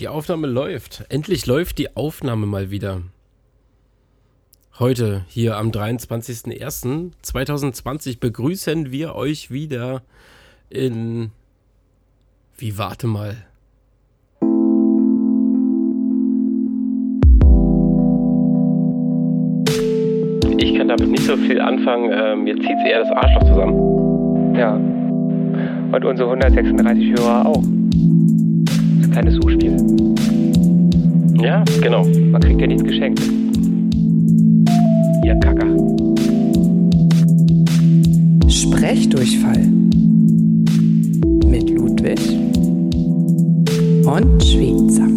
Die Aufnahme läuft. Endlich läuft die Aufnahme mal wieder. Heute, hier am 23.01.2020, begrüßen wir euch wieder in. Wie, warte mal. Ich kann damit nicht so viel anfangen. Ähm, mir zieht eher das Arschloch zusammen. Ja. Und unsere 136 Hörer auch. Kleines U-Spiel. Ja, genau. Man kriegt ja nichts geschenkt. Ihr Kacker. Sprechdurchfall mit Ludwig und Schweizer.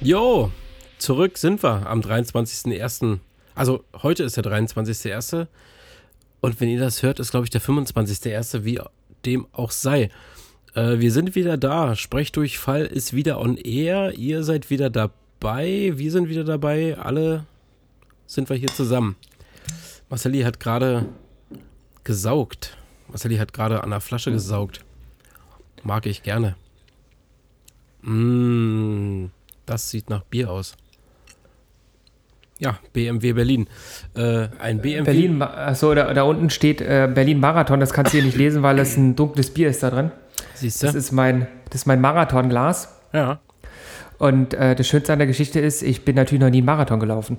Jo, zurück sind wir am 23.01. Also heute ist der 23.01. Und wenn ihr das hört, ist glaube ich der 25.01., wie dem auch sei. Äh, wir sind wieder da. Sprechdurchfall ist wieder on air. Ihr seid wieder dabei. Wir sind wieder dabei. Alle sind wir hier zusammen. Marcelli hat gerade gesaugt. Marcelli hat gerade an der Flasche gesaugt. Mag ich gerne. Mmh, das sieht nach Bier aus. Ja, BMW Berlin. Äh, ein BMW. Berlin, achso, da, da unten steht äh, Berlin Marathon. Das kannst du hier nicht lesen, weil es ein dunkles Bier ist da drin. Siehst du? Das ist mein, das ist mein Marathonglas. Ja. Und äh, das Schönste an der Geschichte ist, ich bin natürlich noch nie einen Marathon gelaufen.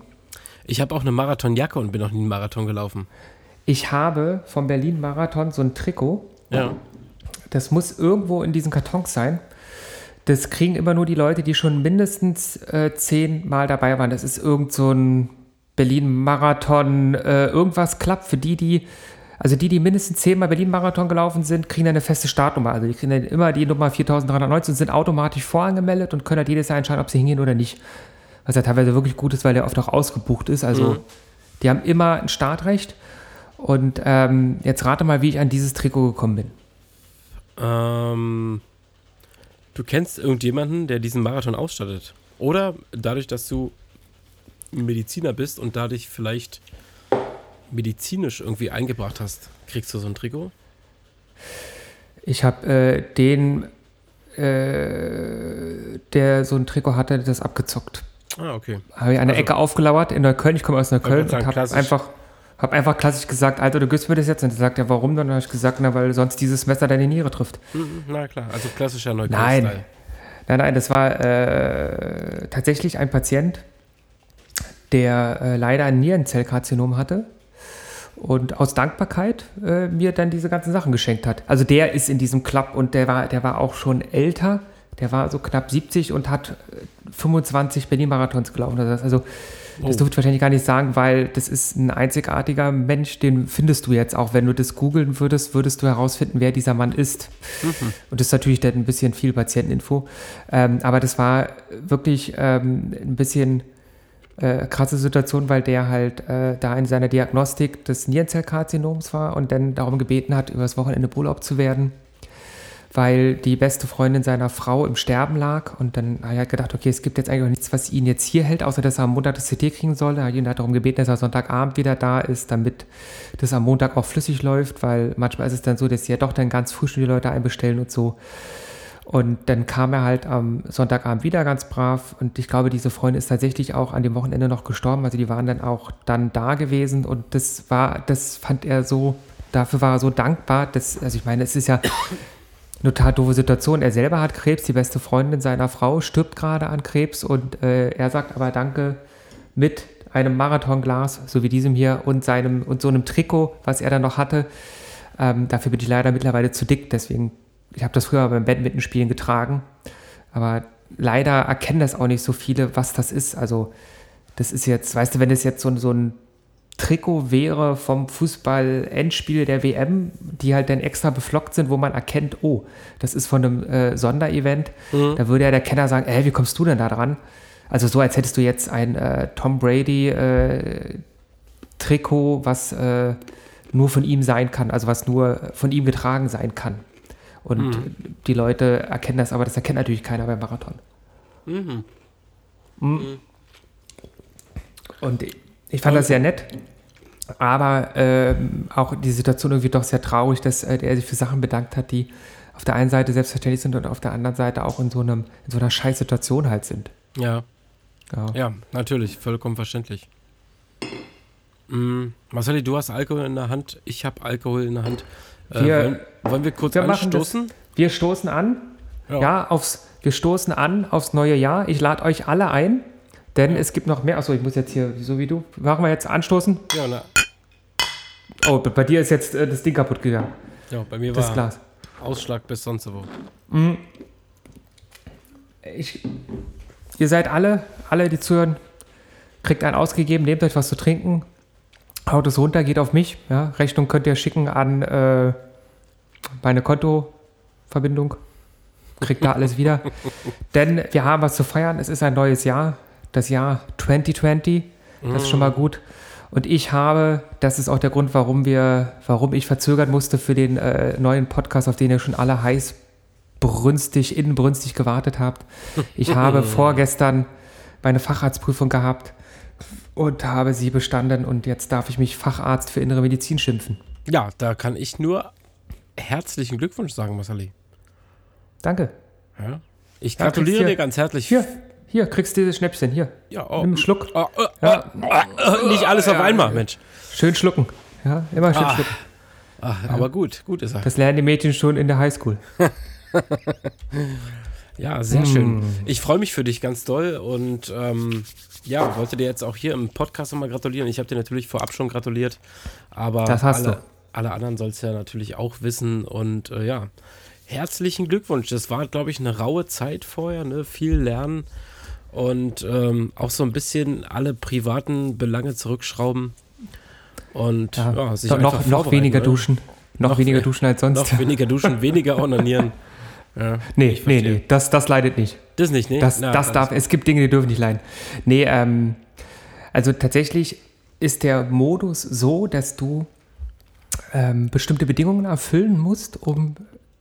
Ich habe auch eine Marathonjacke und bin noch nie einen Marathon gelaufen. Ich habe vom Berlin Marathon so ein Trikot. Ja. Das muss irgendwo in diesen Kartons sein. Das kriegen immer nur die Leute, die schon mindestens äh, zehnmal dabei waren. Das ist irgend so ein Berlin-Marathon, äh, irgendwas klappt für die, die, also die, die mindestens zehnmal Berlin-Marathon gelaufen sind, kriegen dann eine feste Startnummer. Also die kriegen dann immer die Nummer 4319 und sind automatisch vorangemeldet und können halt jedes Jahr entscheiden, ob sie hingehen oder nicht. Was ja teilweise wirklich gut ist, weil der oft auch ausgebucht ist. Also Mhm. die haben immer ein Startrecht. Und ähm, jetzt rate mal, wie ich an dieses Trikot gekommen bin. Ähm, du kennst irgendjemanden, der diesen Marathon ausstattet? Oder dadurch, dass du Mediziner bist und dadurch vielleicht medizinisch irgendwie eingebracht hast, kriegst du so ein Trikot? Ich habe äh, den, äh, der so ein Trikot hatte, das abgezockt. Ah, okay. Habe ich an der Also- Ecke aufgelauert in Neukölln. Ich komme aus Neukölln und habe einfach, hab einfach klassisch gesagt, Alter, du gibst mir das jetzt. Und er sagt, ja, warum? Dann habe ich gesagt, na, weil sonst dieses Messer deine Niere trifft. Mhm, na klar, also klassischer Nein. Neukölln-Style. Nein, nein, das war äh, tatsächlich ein Patient, der äh, leider ein Nierenzellkarzinom hatte und aus Dankbarkeit äh, mir dann diese ganzen Sachen geschenkt hat. Also der ist in diesem Club und der war, der war auch schon älter, der war so knapp 70 und hat äh, 25 Berlin-Marathons gelaufen. Also das Oh. durfte ich wahrscheinlich gar nicht sagen, weil das ist ein einzigartiger Mensch, den findest du jetzt auch. Wenn du das googeln würdest, würdest du herausfinden, wer dieser Mann ist. Und das ist natürlich dann ein bisschen viel Patienteninfo. Ähm, aber das war wirklich ähm, ein bisschen äh, krasse Situation, weil der halt äh, da in seiner Diagnostik des Nierenzellkarzinoms war und dann darum gebeten hat, übers Wochenende Urlaub zu werden, weil die beste Freundin seiner Frau im Sterben lag. Und dann hat er gedacht, okay, es gibt jetzt eigentlich auch nichts, was ihn jetzt hier hält, außer dass er am Montag das CT kriegen soll. Er hat ihn darum gebeten, dass er Sonntagabend wieder da ist, damit das am Montag auch flüssig läuft, weil manchmal ist es dann so, dass sie ja doch dann ganz früh schon die Leute einbestellen und so. Und dann kam er halt am Sonntagabend wieder ganz brav. Und ich glaube, diese Freundin ist tatsächlich auch an dem Wochenende noch gestorben. Also die waren dann auch dann da gewesen. Und das war, das fand er so, dafür war er so dankbar. Dass, also ich meine, es ist ja eine total doofe Situation. Er selber hat Krebs, die beste Freundin seiner Frau stirbt gerade an Krebs. Und äh, er sagt aber Danke mit einem Marathonglas, so wie diesem hier, und seinem und so einem Trikot, was er dann noch hatte. Ähm, dafür bin ich leider mittlerweile zu dick, deswegen, ich habe das früher beim Badmintonspielen getragen, aber leider erkennen das auch nicht so viele, was das ist. Also, das ist jetzt, weißt du, wenn es jetzt so, so ein Trikot wäre vom Fußball-Endspiel der WM, die halt dann extra beflockt sind, wo man erkennt, oh, das ist von einem äh, Sonderevent, da würde ja der Kenner sagen, ey, wie kommst du denn da dran? Also so, als hättest du jetzt ein äh, Tom Brady äh, was äh, nur von ihm sein kann, also was nur von ihm getragen sein kann. Und die Leute erkennen das, aber das erkennt natürlich keiner beim Marathon. Mhm. Und ich fand das sehr nett. Aber ähm, auch die Situation irgendwie doch sehr traurig, dass äh, er sich für Sachen bedankt hat, die auf der einen Seite selbstverständlich sind und auf der anderen Seite auch in so, einem, in so einer Scheißsituation halt sind. Ja, Ja. ja, natürlich, vollkommen verständlich. Mm, Marceli, du hast Alkohol in der Hand, ich habe Alkohol in der Hand. Äh, Wir- wollen, wollen wir kurz wir machen das- anstoßen? Wir stoßen an, Ja. ja, aufs, wir stoßen an aufs neue Jahr. Ich lade euch alle ein, denn es gibt noch mehr. Achso, ich muss jetzt hier, so wie du, machen wir jetzt anstoßen. Ja, na, Oh, bei dir ist jetzt äh, das Ding kaputt gegangen, ja bei mir das war Glas. Ausschlag bis sonst wo. Ich, ihr seid alle, alle, die zuhören, kriegt einen ausgegeben, nehmt euch was zu trinken, haut es runter, geht auf mich. Ja, Rechnung könnt ihr schicken an äh, meine Kontoverbindung. Kriegt da alles wieder. Denn wir haben was zu feiern. Es ist ein neues Jahr, das Jahr 2020. Das ist schon mal gut. Und ich habe, das ist auch der Grund, warum wir, warum ich verzögern musste für den äh, neuen Podcast, auf den ihr schon alle heiß brünstig, inbrünstig gewartet habt. Ich habe vorgestern meine Facharztprüfung gehabt und habe sie bestanden und jetzt darf ich mich Facharzt für innere Medizin schimpfen. Ja, da kann ich nur herzlichen Glückwunsch sagen, Marceli. Danke. Ja. Ich gratuliere dir ganz herzlich. Hier, hier, kriegst du dieses Schnäpschen, hier. Ja, oh, Nimm einen Schluck. oh, oh, Ja, oh, nicht alles auf einmal, Mensch. schön schlucken. Ja, immer schön Ah. schlucken. Ach, aber gut, gut ist er. Das lernen die Mädchen schon in der Highschool. Ja, sehr schön. Ich freue mich für dich ganz doll und ähm, ja, wollte dir jetzt auch hier im Podcast nochmal gratulieren. Ich habe dir natürlich vorab schon gratuliert, aber Das hast alle, du. alle anderen soll es ja natürlich auch wissen und äh, ja, herzlichen Glückwunsch. Das war, glaube ich, eine raue Zeit vorher, ne? viel lernen und ähm, auch so ein bisschen alle privaten Belange zurückschrauben und ja, Ja, sich noch, noch, weniger ne? duschen. Noch, Noch weniger we- duschen als sonst. Noch weniger duschen, weniger onanieren. Ja, nee, nee, nee, das, das leidet nicht. Das nicht, ne? Das, Na, das darf, es gibt Dinge, die dürfen nicht leiden. Nee, ähm, also tatsächlich ist der Modus so, dass du ähm, bestimmte Bedingungen erfüllen musst, um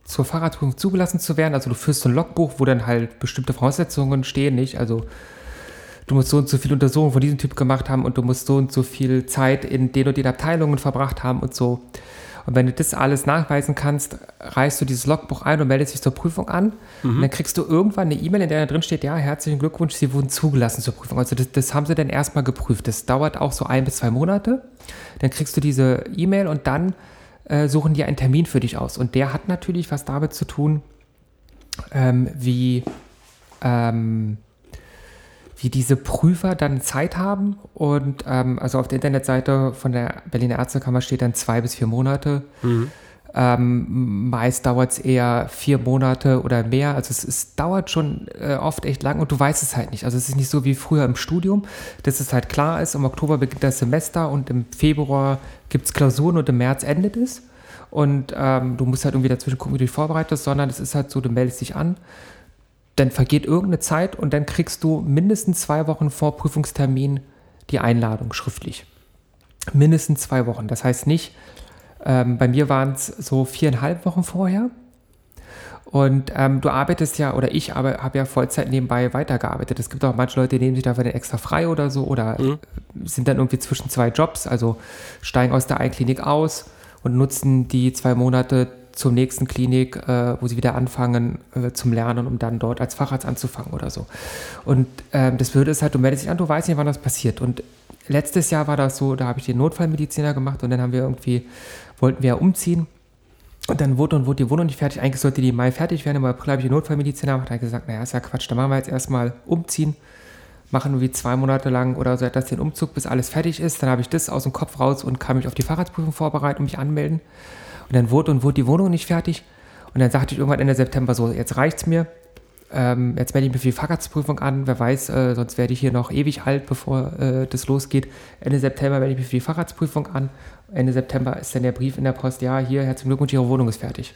zur Fahrradprüfung zugelassen zu werden. Also du führst so ein Logbuch, wo dann halt bestimmte Voraussetzungen stehen, nicht? Also du musst so und so viele Untersuchungen von diesem Typ gemacht haben und du musst so und so viel Zeit in den und den Abteilungen verbracht haben und so. Und wenn du das alles nachweisen kannst, reichst du dieses Logbuch ein und meldest dich zur Prüfung an. Und dann kriegst du irgendwann eine E-Mail, in der da drin steht, ja, herzlichen Glückwunsch, Sie wurden zugelassen zur Prüfung. Also das, das haben sie dann erstmal geprüft. Das dauert auch so ein bis zwei Monate. Dann kriegst du diese E-Mail und dann äh, suchen die einen Termin für dich aus. Und der hat natürlich was damit zu tun, ähm, wie, ähm, wie diese Prüfer dann Zeit haben. Und ähm, also auf der Internetseite von der Berliner Ärztekammer steht dann zwei bis vier Monate. Ähm, meist dauert es eher vier Monate oder mehr. Also es, es dauert schon äh, oft echt lang und du weißt es halt nicht. Also es ist nicht so wie früher im Studium, dass es halt klar ist, im Oktober beginnt das Semester und im Februar gibt es Klausuren und im März endet es. Und ähm, du musst halt irgendwie dazwischen gucken, wie du dich vorbereitest, sondern es ist halt so, du meldest dich an, dann vergeht irgendeine Zeit und dann kriegst du mindestens zwei Wochen vor Prüfungstermin die Einladung schriftlich. Mindestens zwei Wochen. Das heißt nicht, ähm, bei mir waren es so viereinhalb Wochen vorher. Und ähm, du arbeitest ja, oder ich habe hab ja Vollzeit nebenbei weitergearbeitet. Es gibt auch manche Leute, die nehmen sich dafür dann extra frei oder so oder sind dann irgendwie zwischen zwei Jobs, also steigen aus der einen Klinik aus und nutzen die zwei Monate zur nächsten Klinik, äh, wo sie wieder anfangen äh, zum Lernen, um dann dort als Facharzt anzufangen oder so. Und ähm, das würde es halt, du meldest dich an, du weißt nicht, wann das passiert. Und letztes Jahr war das so, da habe ich den Notfallmediziner gemacht und dann haben wir irgendwie, wollten wir umziehen. Und dann wurde und wurde die Wohnung nicht fertig. Eigentlich sollte die im Mai fertig werden, im April habe ich den Notfallmediziner gemacht. Da habe ich gesagt, naja, ist ja Quatsch, dann machen wir jetzt erstmal umziehen. Machen irgendwie zwei Monate lang oder so etwas den Umzug, bis alles fertig ist. Dann habe ich das aus dem Kopf raus und kann mich auf die Fahrradprüfung vorbereiten und mich anmelden. Und dann wurde und wurde die Wohnung nicht fertig. Und dann sagte ich irgendwann Ende September so, jetzt reicht's mir. Ähm, jetzt melde ich mich für die Fahrradsprüfung an. Wer weiß, äh, sonst werde ich hier noch ewig alt, bevor äh, das losgeht. Ende September melde ich mich für die Fahrradsprüfung an. Ende September ist dann der Brief in der Post, ja, hier, herzlichen Glückwunsch, Ihre Wohnung ist fertig.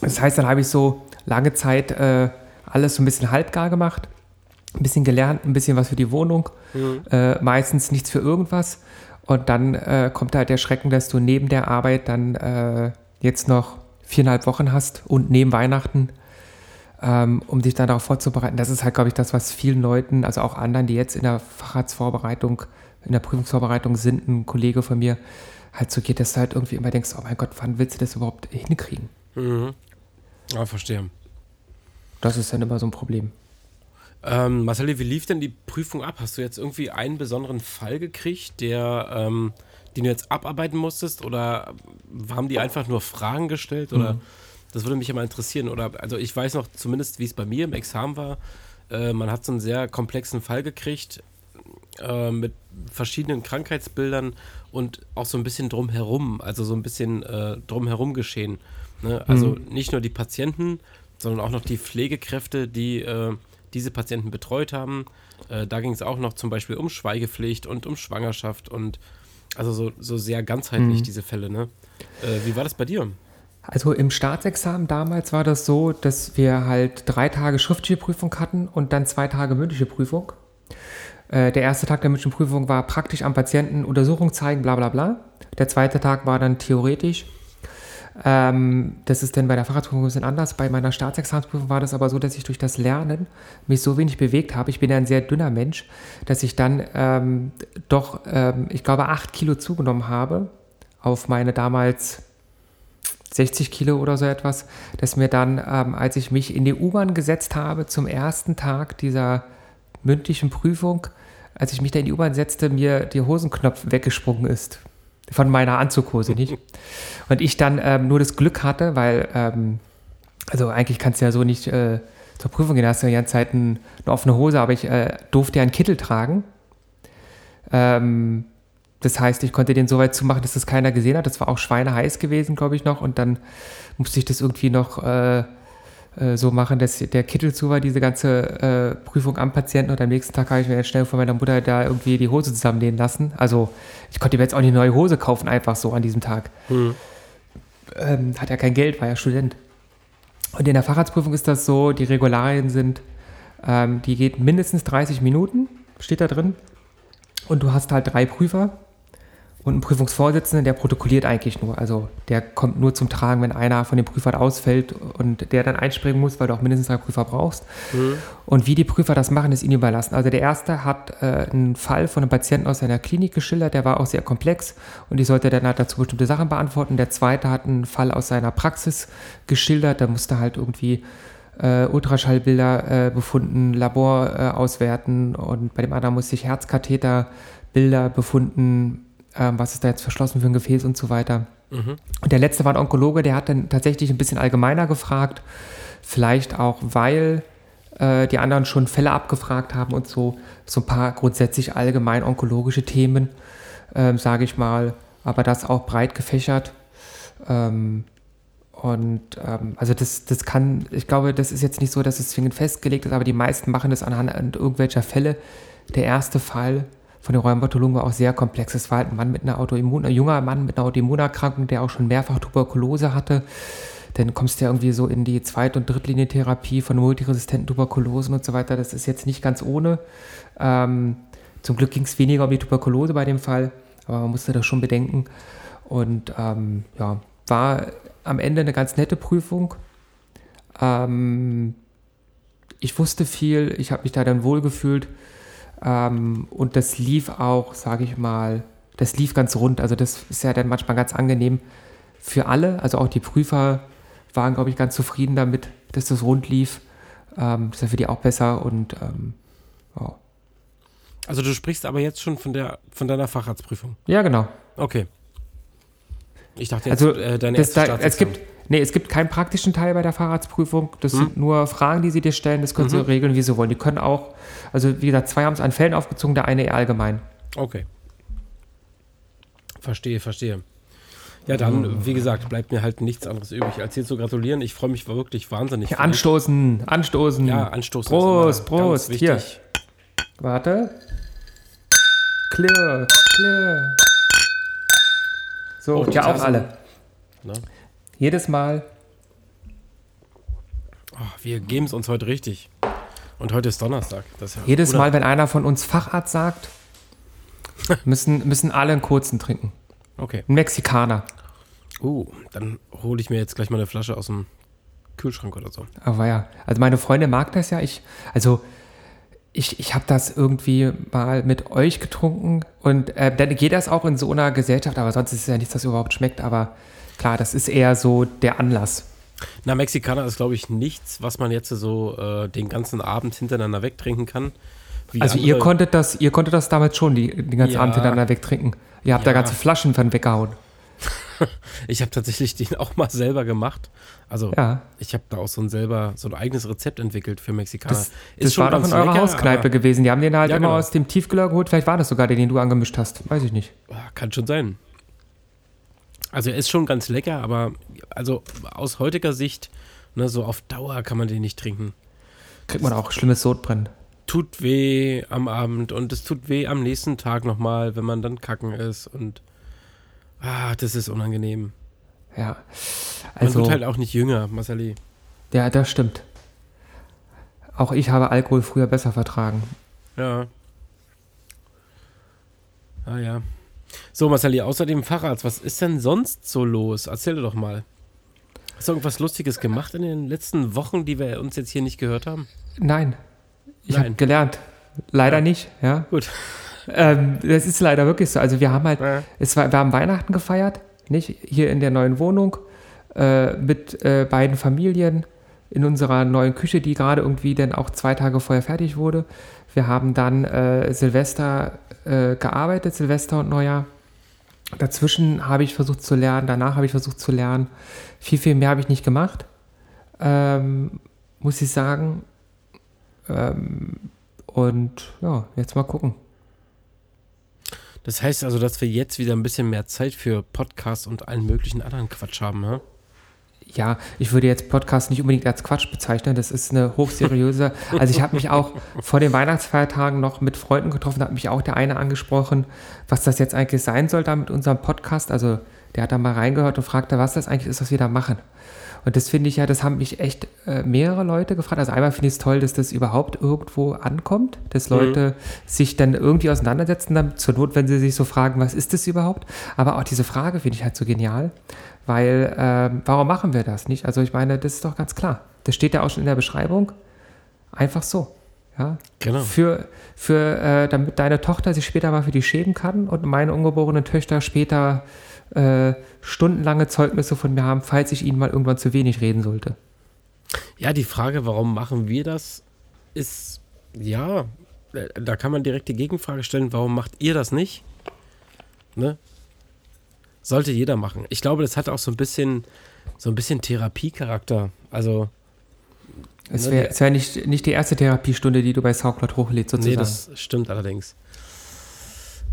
Das heißt, dann habe ich so lange Zeit äh, alles so ein bisschen halbgar gemacht, ein bisschen gelernt, ein bisschen was für die Wohnung, äh, meistens nichts für irgendwas. Und dann äh, kommt halt der Schrecken, dass du neben der Arbeit dann äh, jetzt noch viereinhalb Wochen hast und neben Weihnachten ähm, um sich dann darauf vorzubereiten. Das ist halt, glaube ich, das, was vielen Leuten, also auch anderen, die jetzt in der Facharztvorbereitung, in der Prüfungsvorbereitung sind, ein Kollege von mir, halt so geht, dass du halt irgendwie immer denkst, oh mein Gott, wann willst du das überhaupt hinkriegen? Mhm. Ja, verstehe. Das ist dann immer so ein Problem. Ähm, Marcel, wie lief denn die Prüfung ab? Hast du jetzt irgendwie einen besonderen Fall gekriegt, der, ähm, den du jetzt abarbeiten musstest? Oder haben die einfach nur Fragen gestellt? Oder Mhm. das würde mich ja mal interessieren. Oder also ich weiß noch zumindest, wie es bei mir im Examen war. Äh, man hat so einen sehr komplexen Fall gekriegt äh, mit verschiedenen Krankheitsbildern und auch so ein bisschen drumherum, also so ein bisschen äh, drumherum geschehen. Ne? Also nicht nur die Patienten, sondern auch noch die Pflegekräfte, die äh, diese Patienten betreut haben. Äh, da ging es auch noch zum Beispiel um Schweigepflicht und um Schwangerschaft und also so, so sehr ganzheitlich diese Fälle. Ne? Äh, wie war das bei dir? Also im Staatsexamen damals war das so, dass wir halt drei Tage schriftliche Prüfung hatten und dann zwei Tage mündliche Prüfung. Äh, der erste Tag der mündlichen Prüfung war praktisch am Patienten Untersuchung zeigen, bla bla bla. Der zweite Tag war dann theoretisch. Ähm, das ist dann bei der Fahrradprüfung ein bisschen anders. Bei meiner Staatsexamensprüfung war das aber so, dass ich durch das Lernen mich so wenig bewegt habe. Ich bin ja ein sehr dünner Mensch, dass ich dann ähm, doch, ähm, ich glaube, acht Kilo zugenommen habe auf meine damals 60 Kilo oder so etwas, dass mir dann, ähm, als ich mich in die U-Bahn gesetzt habe zum ersten Tag dieser mündlichen Prüfung, als ich mich da in die U-Bahn setzte, mir der Hosenknopf weggesprungen ist. Von meiner Anzughose, nicht? Und ich dann ähm, nur das Glück hatte, weil, ähm, also eigentlich kannst du ja so nicht äh, zur Prüfung gehen, hast du ja die ganze Zeit ein, eine offene Hose, aber ich äh, durfte ja einen Kittel tragen. Ähm, das heißt, ich konnte den so weit zumachen, dass das keiner gesehen hat. Das war auch schweineheiß gewesen, glaube ich, noch. Und dann musste ich das irgendwie noch äh, äh, so machen, dass der Kittel zu war, diese ganze äh, Prüfung am Patienten. Und am nächsten Tag habe ich mir dann schnell von meiner Mutter da irgendwie die Hose zusammenlehnen lassen. Also ich konnte mir jetzt auch eine neue Hose kaufen, einfach so an diesem Tag. Ähm, hat ja kein Geld, war ja Student. Und in der Facharztprüfung ist das so, die Regularien sind, ähm, die geht mindestens 30 Minuten, steht da drin. Und du hast halt drei Prüfer und einen Prüfungsvorsitzenden, der protokolliert eigentlich nur. Also der kommt nur zum Tragen, wenn einer von den Prüfern ausfällt und der dann einspringen muss, weil du auch mindestens drei Prüfer brauchst. Und wie die Prüfer das machen, ist ihnen überlassen. Also der erste hat äh, einen Fall von einem Patienten aus seiner Klinik geschildert, der war auch sehr komplex und ich sollte dann halt dazu bestimmte Sachen beantworten. Der zweite hat einen Fall aus seiner Praxis geschildert, da musste halt irgendwie äh, Ultraschallbilder äh, befunden, Labor auswerten und bei dem anderen musste ich Herzkatheterbilder befunden, ähm, was ist da jetzt verschlossen für ein Gefäß und so weiter. Und der letzte war ein Onkologe, der hat dann tatsächlich ein bisschen allgemeiner gefragt, vielleicht auch, weil äh, die anderen schon Fälle abgefragt haben und so, so ein paar grundsätzlich allgemein onkologische Themen, ähm, sage ich mal, aber das auch breit gefächert. Ähm, und ähm, also das, das kann, ich glaube, das ist jetzt nicht so, dass es zwingend festgelegt ist, aber die meisten machen das anhand irgendwelcher Fälle. Der erste Fall von den Rheumatologen war auch sehr komplex. Es war halt ein Mann mit einer Autoimmun, ein junger Mann mit einer Autoimmunerkrankung, der auch schon mehrfach Tuberkulose hatte. Dann kommst du ja irgendwie so in die Zweit- und Drittlinientherapie von multiresistenten Tuberkulosen und so weiter. Das ist jetzt nicht ganz ohne. Ähm, zum Glück ging es weniger um die Tuberkulose bei dem Fall, aber man musste das schon bedenken. Und ähm, ja, war am Ende eine ganz nette Prüfung. Ähm, ich wusste viel, ich habe mich da dann wohlgefühlt. Ähm, und das lief auch, sage ich mal, das lief ganz rund. Also das ist ja dann manchmal ganz angenehm für alle. Also auch die Prüfer waren, glaube ich, ganz zufrieden damit, dass das rund lief. Ähm, das ist ja für die auch besser und ähm, ja. Also du sprichst aber jetzt schon von der von deiner Facharztprüfung. ja, genau. Okay. Ich dachte jetzt, Also äh, deine das erste da, es gibt, nee, es gibt keinen praktischen Teil bei der Fahrradsprüfung. Das Hm. sind nur Fragen, die sie dir stellen. Das können sie regeln, wie sie wollen. Die können auch, also wie gesagt, zwei haben es an Fällen aufgezogen, der eine eher allgemein. Okay. Verstehe, verstehe. Ja, dann, wie gesagt, bleibt mir halt nichts anderes übrig, als dir zu gratulieren. Ich freue mich wirklich wahnsinnig. dich. Anstoßen, anstoßen. Ja, anstoßen. Prost, Prost. Hier. Warte. Clear, clear. So, Oh, ja auch alle. Ne? Jedes Mal. Oh, wir geben es uns heute richtig. Und heute ist Donnerstag. Ist ja Jedes Mal, wenn einer von uns Facharzt sagt, müssen, müssen alle einen kurzen trinken. Okay. Ein Mexikaner. Uh, dann hole ich mir jetzt gleich mal eine Flasche aus dem Kühlschrank oder so. Aber ja, also meine Freundin mag das ja. Ich, also ich, ich habe das irgendwie mal mit euch getrunken und äh, dann geht das auch in so einer Gesellschaft, aber sonst ist es ja nichts, das überhaupt schmeckt. Aber klar, das ist eher so der Anlass. Na, Mexikaner ist, glaube ich, nichts, was man jetzt so äh, den ganzen Abend hintereinander wegtrinken kann. Wie Also ihr konntet das, ihr konntet das damals schon, die, den ganzen Ja. Abend hintereinander wegtrinken. Ihr habt da Ja. ganze Flaschen von weggehauen. Ich habe tatsächlich den auch mal selber gemacht. Also Ja. ich habe da auch so ein selber so ein eigenes Rezept entwickelt für Mexikaner. Das, das war doch in eurer Hauskneipe gewesen. Die haben den halt immer genau. aus dem Tiefkühler geholt. Vielleicht war das sogar der, den du angemischt hast. Weiß ich nicht. kann schon sein. Also er ist schon ganz lecker, aber also aus heutiger Sicht, ne, so auf Dauer kann man den nicht trinken. Kriegt man auch schlimmes Sodbrennen. Tut weh am Abend und es tut weh am nächsten Tag nochmal, wenn man dann kacken ist und ah, das ist unangenehm. Ja. Man Also, wird halt auch nicht jünger, Marceli. ja, das stimmt. Auch ich habe Alkohol früher besser vertragen. Ja. Ah ja. So, Marceli, außer dem Fahrrad, was ist denn sonst so los? Erzähl doch mal. Hast du irgendwas Lustiges gemacht in den letzten Wochen, die wir uns jetzt hier nicht gehört haben? Nein. Ich habe gelernt. Leider nicht, ja. Gut. Ähm, das ist leider wirklich so. Also wir haben halt, Ja. es war, wir haben Weihnachten gefeiert, nicht? Hier in der neuen Wohnung äh, mit äh, beiden Familien in unserer neuen Küche, die gerade irgendwie dann auch zwei Tage vorher fertig wurde. Wir haben dann äh, Silvester äh, gearbeitet, Silvester und Neujahr. Dazwischen habe ich versucht zu lernen, danach habe ich versucht zu lernen. Viel, viel mehr habe ich nicht gemacht, ähm, muss ich sagen. Ähm, und ja, jetzt mal gucken. Das heißt also, dass wir jetzt wieder ein bisschen mehr Zeit für Podcasts und allen möglichen anderen Quatsch haben, ne? Ja, ich würde jetzt Podcast nicht unbedingt als Quatsch bezeichnen. Das ist eine hochseriöse. Also ich habe mich auch vor den Weihnachtsfeiertagen noch mit Freunden getroffen. Da hat mich auch der eine angesprochen, was das jetzt eigentlich sein soll da mit unserem Podcast. Also der hat da mal reingehört und fragte, was das eigentlich ist, was wir da machen. Und das finde ich ja, das haben mich echt äh, mehrere Leute gefragt. Also einmal finde ich es toll, dass das überhaupt irgendwo ankommt, dass Leute sich dann irgendwie auseinandersetzen damit, zur Not, wenn sie sich so fragen, was ist das überhaupt? Aber auch diese Frage finde ich halt so genial, weil ähm, warum machen wir das nicht? Also ich meine, das ist doch ganz klar. Das steht ja auch schon in der Beschreibung. Einfach so. Ja, Genau. für, für äh, damit deine Tochter sich später mal für die schämen kann und meine ungeborenen Töchter später äh, stundenlange Zeugnisse von mir haben, falls ich ihnen mal irgendwann zu wenig reden sollte. Ja, die Frage, warum machen wir das, ist, ja, äh, da kann man direkt die Gegenfrage stellen, warum macht ihr das nicht? Ne? Sollte jeder machen. Ich glaube, das hat auch so ein bisschen, so ein bisschen Therapiecharakter. Also, Es Ne, wäre es wär nicht, nicht die erste Therapiestunde, die du bei Soundcloud hochlädst, nee, sozusagen. das stimmt allerdings.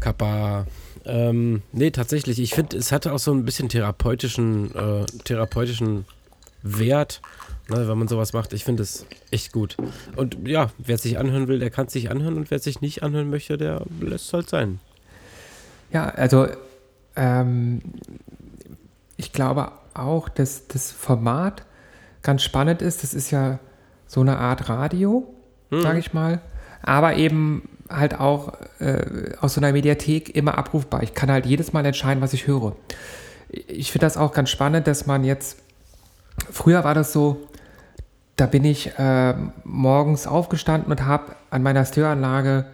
Kappa. Ähm, nee, tatsächlich. Ich finde, es hatte auch so ein bisschen therapeutischen, äh, therapeutischen Wert, ne, wenn man sowas macht. Ich finde es echt gut. Und ja, wer es sich anhören will, der kann es sich anhören. Und wer es sich nicht anhören möchte, der lässt es halt sein. Ja, also ähm, ich glaube auch, dass das Format ganz spannend ist. Das ist ja so eine Art Radio, sage ich mal, aber eben halt auch äh, aus so einer Mediathek immer abrufbar. Ich kann halt jedes Mal entscheiden, was ich höre. Ich finde das auch ganz spannend, dass man jetzt, früher war das so, da bin ich äh, morgens aufgestanden und habe an meiner Störanlage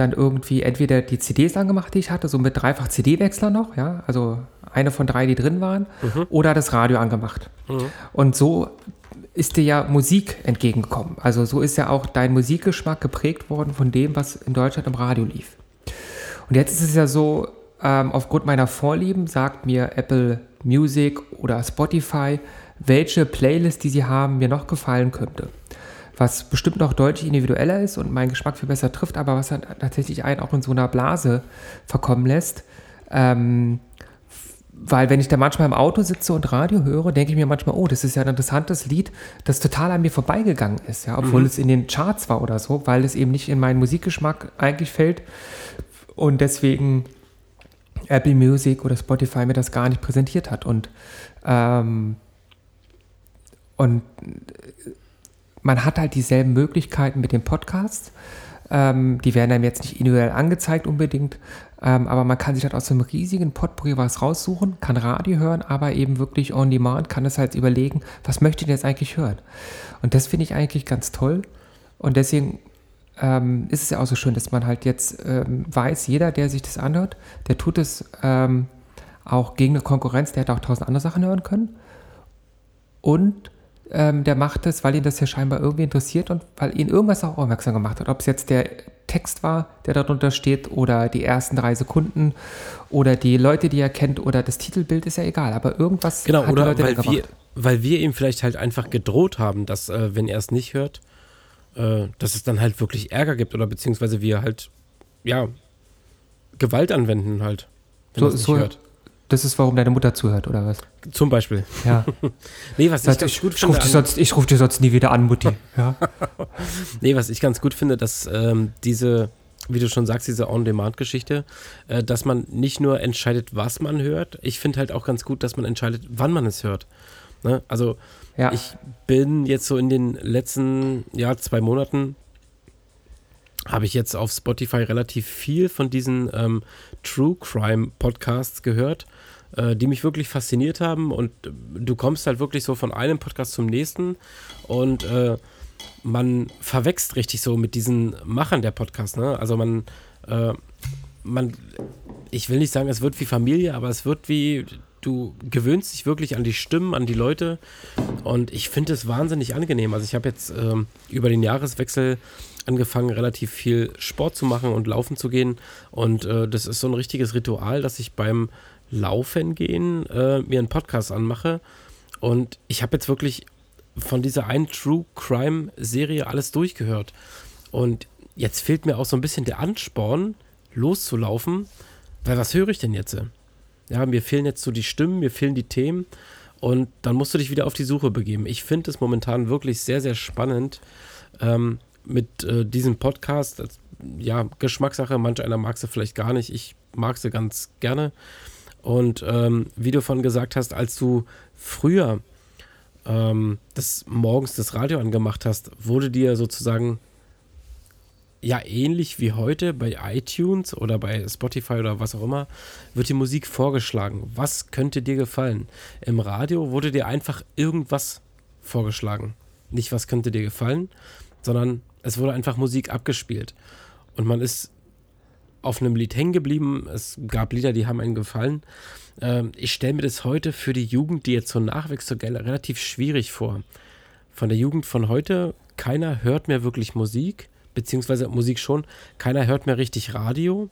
dann irgendwie entweder die CDs angemacht, die ich hatte, so mit dreifach CD-Wechsler noch, ja, also eine von drei, die drin waren, oder das Radio angemacht. Und so ist dir ja Musik entgegengekommen. Also so ist ja auch dein Musikgeschmack geprägt worden von dem, was in Deutschland im Radio lief. Und jetzt ist es ja so, ähm, aufgrund meiner Vorlieben sagt mir Apple Music oder Spotify, welche Playlist, die sie haben, mir noch gefallen könnte. Was bestimmt noch deutlich individueller ist und meinen Geschmack viel besser trifft, aber was dann tatsächlich einen auch in so einer Blase verkommen lässt. Ähm, weil wenn ich da manchmal im Auto sitze und Radio höre, denke ich mir manchmal, oh, das ist ja ein interessantes Lied, das total an mir vorbeigegangen ist, ja, obwohl es in den Charts war oder so, weil es eben nicht in meinen Musikgeschmack eigentlich fällt. Und deswegen Apple Music oder Spotify mir das gar nicht präsentiert hat. Und ähm, und man hat halt dieselben Möglichkeiten mit dem Podcast. Ähm, die werden einem jetzt nicht individuell angezeigt unbedingt, ähm, aber man kann sich halt aus einem riesigen Potpourri was raussuchen, kann Radio hören, aber eben wirklich on demand, kann es halt überlegen, was möchte ich denn jetzt eigentlich hören? Und das finde ich eigentlich ganz toll. Und deswegen ähm, ist es ja auch so schön, dass man halt jetzt ähm, weiß, jeder, der sich das anhört, der tut es ähm, auch gegen eine Konkurrenz, der hätte auch tausend andere Sachen hören können. Und ähm, der macht es, weil ihn das ja scheinbar irgendwie interessiert und weil ihn irgendwas auch aufmerksam gemacht hat. Ob es jetzt der Text war, der darunter steht, oder die ersten drei Sekunden, oder die Leute, die er kennt, oder das Titelbild, ist ja egal. Aber irgendwas Genau, hat oder Leute weil wir, weil wir ihm vielleicht halt einfach gedroht haben, dass, äh, wenn er es nicht hört, äh, dass es dann halt wirklich Ärger gibt oder beziehungsweise wir halt, ja, Gewalt anwenden halt, wenn So, er es nicht so, hört. Das ist, warum deine Mutter zuhört, oder was? Zum Beispiel. Ja. Nee, was ich ganz ich, gut ich rufe finde, dich, an, sonst- ich ruf dich sonst nie wieder an, Mutti. Ja. nee, was ich ganz gut finde, dass ähm, diese, wie du schon sagst, diese On-Demand-Geschichte, äh, dass man nicht nur entscheidet, was man hört, ich finde halt auch ganz gut, dass man entscheidet, wann man es hört. Ne? Also ja. Ich bin jetzt so in den letzten ja, zwei Monaten habe ich jetzt auf Spotify relativ viel von diesen ähm, True Crime Podcasts gehört, äh, die mich wirklich fasziniert haben. Und äh, du kommst halt wirklich so von einem Podcast zum nächsten und äh, man verwächst richtig so mit diesen Machern der Podcasts. Ne? Also man, äh, man, ich will nicht sagen, es wird wie Familie, aber es wird wie, du gewöhnst dich wirklich an die Stimmen, an die Leute und ich finde es wahnsinnig angenehm. Also ich habe jetzt ähm, über den Jahreswechsel angefangen, relativ viel Sport zu machen und laufen zu gehen. Und äh, das ist so ein richtiges Ritual, dass ich beim Laufen gehen äh, mir einen Podcast anmache. Und ich habe jetzt wirklich von dieser einen True Crime Serie alles durchgehört. Und jetzt fehlt mir auch so ein bisschen der Ansporn, loszulaufen, weil was höre ich denn jetzt? Ja, mir fehlen jetzt so die Stimmen, mir fehlen die Themen. Und dann musst du dich wieder auf die Suche begeben. Ich finde es momentan wirklich sehr, sehr spannend ähm, mit äh, diesem Podcast. Ja, Geschmackssache, manch einer mag sie vielleicht gar nicht. Ich mag sie ganz gerne. Und ähm, wie du von gesagt hast, als du früher ähm, das morgens das Radio angemacht hast, wurde dir sozusagen ja ähnlich wie heute bei iTunes oder bei Spotify oder was auch immer, wird die Musik vorgeschlagen. Was könnte dir gefallen? Im Radio wurde dir einfach irgendwas vorgeschlagen. Nicht, was könnte dir gefallen, sondern es wurde einfach Musik abgespielt. Und man ist auf einem Lied hängen geblieben. Es gab Lieder, die haben einen gefallen. Ähm, ich stelle mir das heute für die Jugend, die jetzt so nachwächst, so relativ schwierig vor. Von der Jugend von heute, keiner hört mehr wirklich Musik beziehungsweise Musik schon, keiner hört mehr richtig Radio.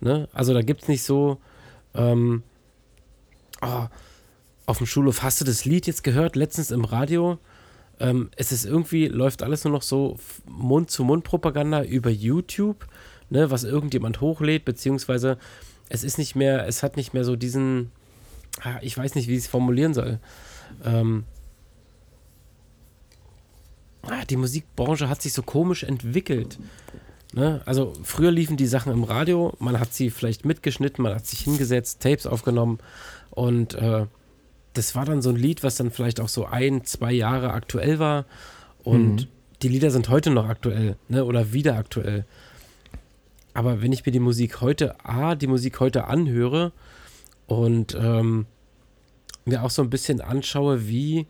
Ne? Also da gibt es nicht so, ähm, oh, auf dem Schulhof, hast du das Lied jetzt gehört, letztens im Radio? Ähm, es ist irgendwie, läuft alles nur noch so Mund-zu-Mund-Propaganda über YouTube, ne, was irgendjemand hochlädt, beziehungsweise es ist nicht mehr, es hat nicht mehr so diesen, ah, ich weiß nicht, wie ich es formulieren soll. Ähm, ah, die Musikbranche hat sich so komisch entwickelt. Ne? Also früher liefen die Sachen im Radio, man hat sie vielleicht mitgeschnitten, man hat sich hingesetzt, Tapes aufgenommen und äh, das war dann so ein Lied, was dann vielleicht auch so ein, zwei Jahre aktuell war und Mhm. die Lieder sind heute noch aktuell ne? oder wieder aktuell. Aber wenn ich mir die Musik heute, A, die Musik heute anhöre und ähm, mir auch so ein bisschen anschaue, wie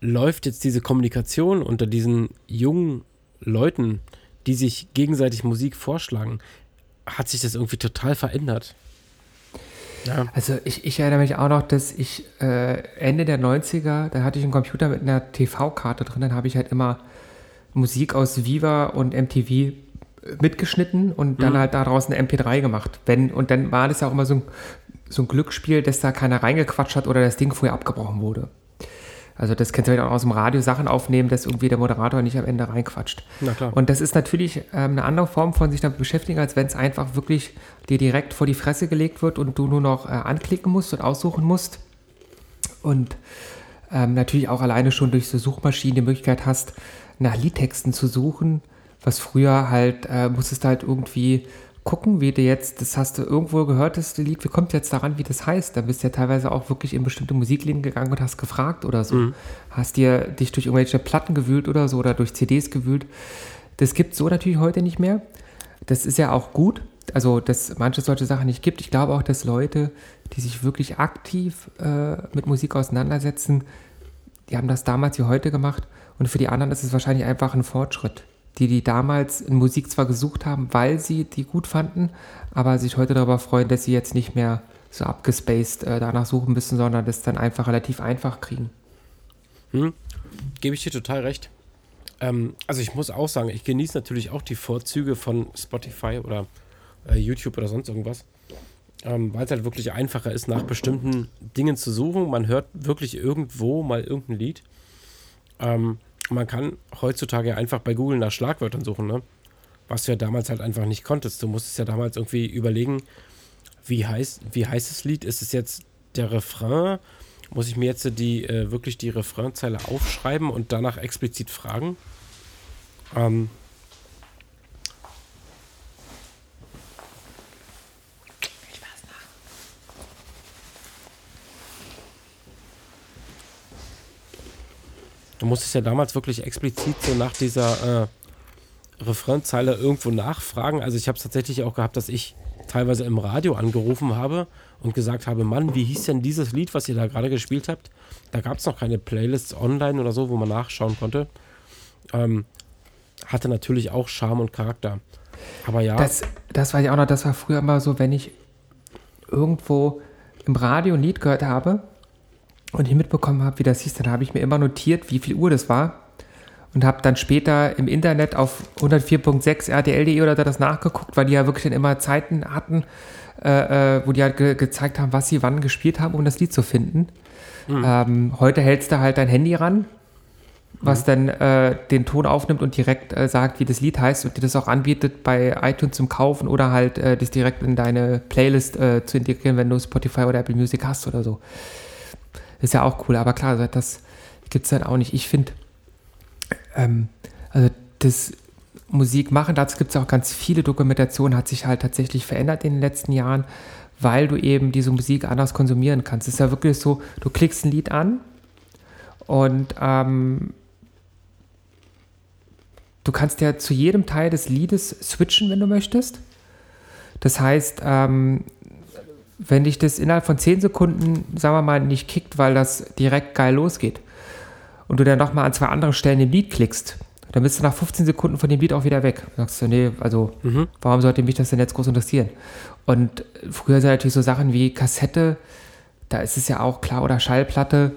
läuft jetzt diese Kommunikation unter diesen jungen Leuten, die sich gegenseitig Musik vorschlagen, hat sich das irgendwie total verändert. Ja. Also ich, ich erinnere mich auch noch, dass ich äh, Ende der 90er, da hatte ich einen Computer mit einer TV-Karte drin, dann habe ich halt immer Musik aus Viva und MTV mitgeschnitten und dann Mhm. halt daraus eine MP3 gemacht. Wenn, und dann war das ja auch immer so ein, so ein Glücksspiel, dass da keiner reingequatscht hat oder das Ding vorher abgebrochen wurde. Also das kennst du vielleicht auch aus dem Radio Sachen aufnehmen, dass irgendwie der Moderator nicht am Ende reinquatscht. Na klar. Und das ist natürlich ähm, eine andere Form von sich damit beschäftigen, als wenn es einfach wirklich dir direkt vor die Fresse gelegt wird und du nur noch äh, anklicken musst und aussuchen musst. Und ähm, natürlich auch alleine schon durch so Suchmaschinen die Möglichkeit hast, nach Liedtexten zu suchen, was früher halt, äh, musstest halt irgendwie gucken, wie du jetzt, das hast du irgendwo gehört, das Lied, wie kommt jetzt daran, wie das heißt? Da bist du ja teilweise auch wirklich in bestimmte Musikläden gegangen und hast gefragt oder so. Hast dir dich durch irgendwelche Platten gewühlt oder so oder durch CDs gewühlt. Das gibt es so natürlich heute nicht mehr. Das ist ja auch gut, also dass manche solche Sachen nicht gibt. Ich glaube auch, dass Leute, die sich wirklich aktiv äh, mit Musik auseinandersetzen, die haben das damals wie heute gemacht. Und für die anderen ist es wahrscheinlich einfach ein Fortschritt, die die damals in Musik zwar gesucht haben, weil sie die gut fanden, aber sich heute darüber freuen, dass sie jetzt nicht mehr so abgespaced äh, danach suchen müssen, sondern das dann einfach relativ einfach kriegen. Hm, Gebe ich dir total recht. Ähm, also ich muss auch sagen, ich genieße natürlich auch die Vorzüge von Spotify oder äh, YouTube oder sonst irgendwas. Ähm, weil es halt wirklich einfacher ist, nach bestimmten Dingen zu suchen. Man hört wirklich irgendwo mal irgendein Lied. Ähm, man kann heutzutage einfach bei Google nach Schlagwörtern suchen, ne? Was du ja damals halt einfach nicht konntest. Du musstest ja damals irgendwie überlegen, wie heißt, wie heißt das Lied? Ist es jetzt der Refrain? Muss ich mir jetzt die äh, wirklich die Refrainzeile aufschreiben und danach explizit fragen? Ähm, Du musstest ja damals wirklich explizit so nach dieser äh, Refrainzeile irgendwo nachfragen. Also ich habe es tatsächlich auch gehabt, dass ich teilweise im Radio angerufen habe und gesagt habe, Mann, wie hieß denn dieses Lied, was ihr da gerade gespielt habt? Da gab es noch keine Playlists online oder so, wo man nachschauen konnte. Ähm, hatte natürlich auch Charme und Charakter. Aber ja. Das, das war ja auch noch, das war früher immer so, wenn ich irgendwo im Radio ein Lied gehört habe und ich mitbekommen habe, wie das hieß, dann habe ich mir immer notiert, wie viel Uhr das war und habe dann später im Internet auf 104.6 RTL.de oder da das nachgeguckt, weil die ja wirklich dann immer Zeiten hatten, äh, äh, wo die halt ge gezeigt haben, was sie wann gespielt haben, um das Lied zu finden. Mhm. Ähm, heute hältst du halt dein Handy ran, was mhm. dann äh, den Ton aufnimmt und direkt äh, sagt, wie das Lied heißt und dir das auch anbietet bei iTunes zum Kaufen oder halt äh, das direkt in deine Playlist äh, zu integrieren, wenn du Spotify oder Apple Music hast oder so. Ist ja auch cool, aber klar, das gibt es dann auch nicht. Ich finde, ähm, also das Musik machen, dazu gibt es auch ganz viele Dokumentationen, hat sich halt tatsächlich verändert in den letzten Jahren, weil du eben diese Musik anders konsumieren kannst. Es ist ja wirklich so, du klickst ein Lied an und ähm, du kannst ja zu jedem Teil des Liedes switchen, wenn du möchtest. Das heißt, ähm, wenn dich das innerhalb von 10 Sekunden, sagen wir mal, nicht kickt, weil das direkt geil losgeht und du dann nochmal an zwei anderen Stellen im Lied klickst, dann bist du nach 15 Sekunden von dem Lied auch wieder weg. Dann sagst du, nee, also mhm. warum sollte mich das denn jetzt groß interessieren? Und früher sind natürlich so Sachen wie Kassette, da ist es ja auch klar, oder Schallplatte,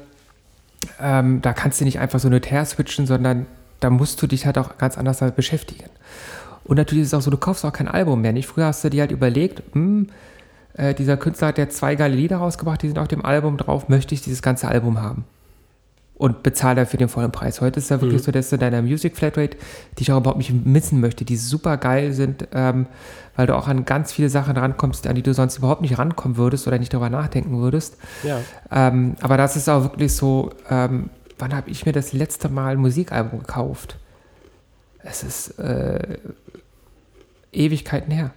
ähm, da kannst du nicht einfach so eine her switchen, sondern da musst du dich halt auch ganz anders damit beschäftigen. Und natürlich ist es auch so, du kaufst auch kein Album mehr. Nicht früher hast du dir halt überlegt, hm, äh, dieser Künstler hat ja zwei geile Lieder rausgebracht, die sind auf dem Album drauf, möchte ich dieses ganze Album haben. Und bezahle dafür den vollen Preis. Heute ist es ja wirklich mhm. so, dass du deiner Music Flatrate, die ich auch überhaupt nicht missen möchte, die super geil sind, ähm, weil du auch an ganz viele Sachen rankommst, an die du sonst überhaupt nicht rankommen würdest oder nicht darüber nachdenken würdest. Ja. Ähm, aber das ist auch wirklich so, ähm, wann habe ich mir das letzte Mal ein Musikalbum gekauft? Es ist äh, Ewigkeiten her.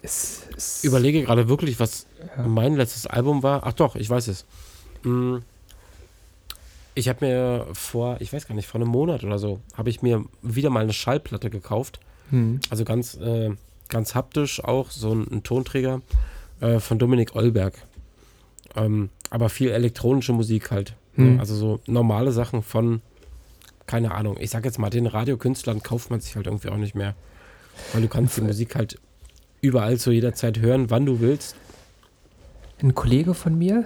Es, es überlege gerade wirklich, was ja. mein letztes Album war. Ach doch, ich weiß es. Hm. Ich habe mir vor, ich weiß gar nicht, vor einem Monat oder so, habe ich mir wieder mal eine Schallplatte gekauft. Hm. Also ganz, äh, ganz haptisch auch, so ein, ein Tonträger äh, von Dominik Olberg. Ähm, aber viel elektronische Musik halt. Ne? Hm. Also so normale Sachen von, keine Ahnung, ich sag jetzt mal, den Radiokünstlern kauft man sich halt irgendwie auch nicht mehr. Weil du kannst die Musik halt überall zu jeder Zeit hören, wann du willst. Ein Kollege von mir,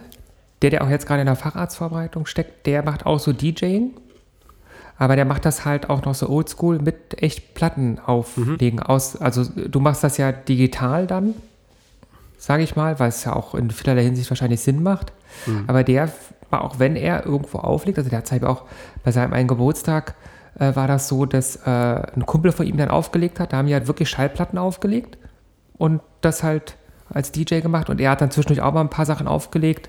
der, der auch jetzt gerade in der Facharztvorbereitung steckt, der macht auch so DJing. Aber der macht das halt auch noch so oldschool mit echt Platten auflegen. Mhm. Aus, also du machst das ja digital dann, sage ich mal, weil es ja auch in vielerlei Hinsicht wahrscheinlich Sinn macht. Mhm. Aber der, auch wenn er irgendwo auflegt, also der hat auch bei seinem einen Geburtstag äh, war das so, dass äh, ein Kumpel von ihm dann aufgelegt hat. Da haben die halt wirklich Schallplatten aufgelegt und das halt als DJ gemacht. Und er hat dann zwischendurch auch mal ein paar Sachen aufgelegt.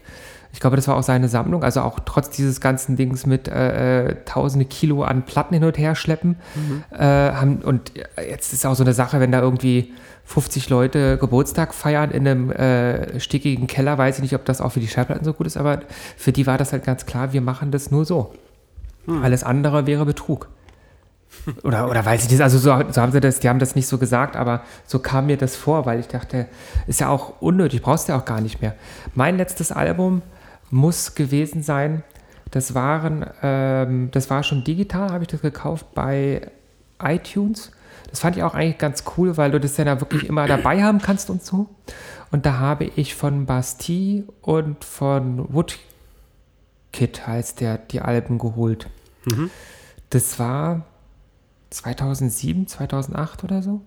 Ich glaube, das war auch seine Sammlung. Also auch trotz dieses ganzen Dings mit äh, äh tausende Kilo an Platten hin und her schleppen. Mhm. Äh, haben, und jetzt ist auch so eine Sache, wenn da irgendwie 50 Leute Geburtstag feiern in einem äh, stickigen Keller, weiß ich nicht, ob das auch für die Schallplatten so gut ist, aber für die war das halt ganz klar, wir machen das nur so. Mhm. Alles andere wäre Betrug. Oder, oder weiß ich nicht, also so, so haben sie das, die haben das nicht so gesagt, aber so kam mir das vor, weil ich dachte, ist ja auch unnötig, brauchst du ja auch gar nicht mehr. Mein letztes Album muss gewesen sein, das waren, ähm, das war schon digital, habe ich das gekauft bei iTunes. Das fand ich auch eigentlich ganz cool, weil du das ja da wirklich immer dabei haben kannst und so. Und da habe ich von Bastille und von Woodkid heißt der die Alben geholt. Mhm. Das war 2007, 2008 oder so.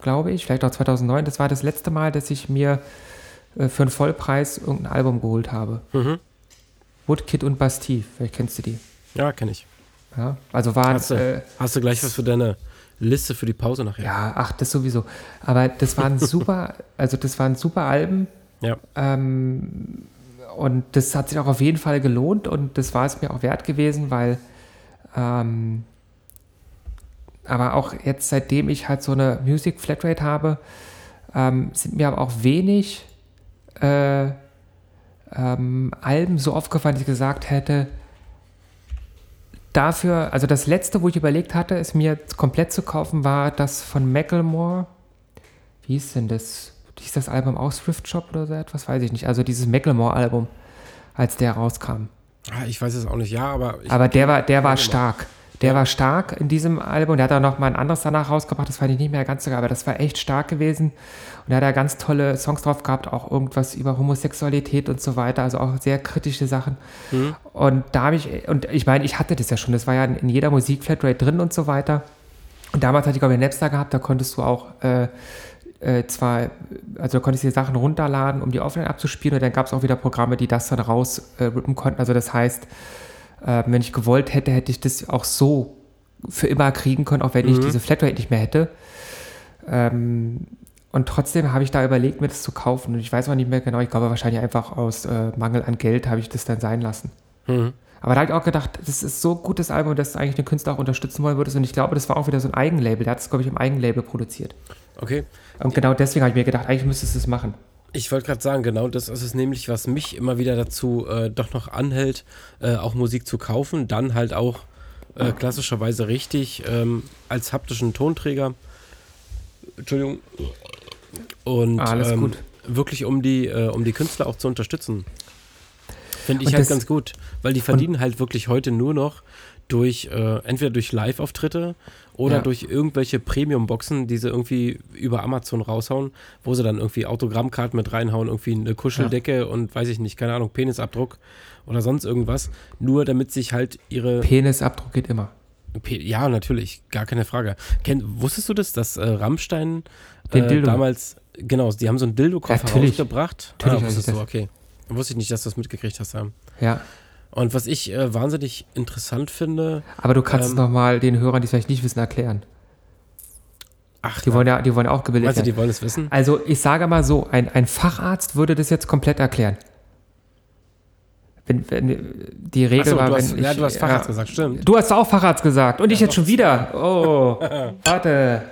Glaube ich, vielleicht auch 2009. Das war das letzte Mal, dass ich mir äh, für einen Vollpreis irgendein Album geholt habe. Mhm. Woodkid und Bastille, vielleicht kennst du die. Ja, kenne ich. Ja, also waren, Hast du, äh, hast du gleich was für deine Liste für die Pause nachher? ja, ach, das sowieso. Aber das waren super, also das waren super Alben. Ja. Ähm, und das hat sich auch auf jeden Fall gelohnt und das war es mir auch wert gewesen, weil ähm, aber auch jetzt, seitdem ich halt so eine Music Flatrate habe, ähm, sind mir aber auch wenig äh, ähm, Alben so aufgefallen, dass ich gesagt hätte, dafür, also das letzte, wo ich überlegt hatte, es mir komplett zu kaufen, war das von Macklemore. Wie hieß denn das? Hieß das Album auch Thrift Shop oder so etwas? Weiß ich nicht. Also dieses Macklemore-Album, als der rauskam. Ah, Ich weiß es auch nicht, ja, aber ich, Aber der war, der war stark. Der war stark in diesem Album. Der hat auch noch mal ein anderes danach rausgebracht, das fand ich nicht mehr ganz so geil, aber das war echt stark gewesen. Und er hat da ganz tolle Songs drauf gehabt, auch irgendwas über Homosexualität und so weiter, also auch sehr kritische Sachen. Und da habe ich, und ich meine, ich hatte das ja schon, das war ja in, in jeder Musik Flatrate drin und so weiter. Und damals hatte ich, glaube ich, Napster gehabt, da konntest du auch äh, äh, zwar, also da konntest du die Sachen runterladen, um die offline abzuspielen, und dann gab es auch wieder Programme, die das dann raus äh, konnten. Also das heißt, äh, wenn ich gewollt hätte, hätte ich das auch so für immer kriegen können, auch wenn ich diese Flatrate nicht mehr hätte. Ähm, und trotzdem habe ich da überlegt, mir das zu kaufen. Und ich weiß auch nicht mehr genau, ich glaube wahrscheinlich einfach aus äh, Mangel an Geld habe ich das dann sein lassen. Mhm. Aber da habe ich auch gedacht, das ist so ein gutes Album, dass du eigentlich den Künstler auch unterstützen wollen würdest. Und ich glaube, das war auch wieder so ein Eigenlabel. Der hat es, glaube ich, im Eigenlabel produziert. okay. Und genau deswegen habe ich mir gedacht, eigentlich müsstest du es machen. Ich wollte gerade sagen, genau das ist es nämlich, was mich immer wieder dazu äh, doch noch anhält, äh, auch Musik zu kaufen, dann halt auch äh, klassischerweise richtig ähm, als haptischen Tonträger. Entschuldigung. Und Alles ähm, gut. wirklich um die, äh, um die Künstler auch zu unterstützen. Finde ich Und halt das- ganz gut, weil die verdienen halt wirklich heute nur noch durch, äh, entweder durch Live-Auftritte oder Ja. durch irgendwelche Premium-Boxen, die sie irgendwie über Amazon raushauen, wo sie dann irgendwie Autogrammkarten mit reinhauen, irgendwie eine Kuscheldecke und weiß ich nicht, keine Ahnung, Penisabdruck oder sonst irgendwas, nur damit sich halt ihre Penisabdruck geht immer. Ja, natürlich, gar keine Frage. Ken, wusstest du das, dass äh, Rammstein äh, damals, genau, die haben so einen Dildo-Koffer rausgebracht? Natürlich ah, wusstest du, okay. Wusste ich nicht, dass du das mitgekriegt hast. Ja. Ja. Und was ich äh, wahnsinnig interessant finde, Aber du kannst Ähm, es nochmal den Hörern, die es vielleicht nicht wissen, erklären. ach, Die wollen ja, die wollen ja auch gebildet meinst werden. die wollen es wissen? Also ich sage mal so, ein, ein Facharzt würde das jetzt komplett erklären. Wenn, wenn die Regel Achso, war, du hast, wenn ja, ich, du hast Facharzt ja, gesagt, stimmt. Du hast auch Facharzt gesagt und ich jetzt schon wieder. Oh, warte.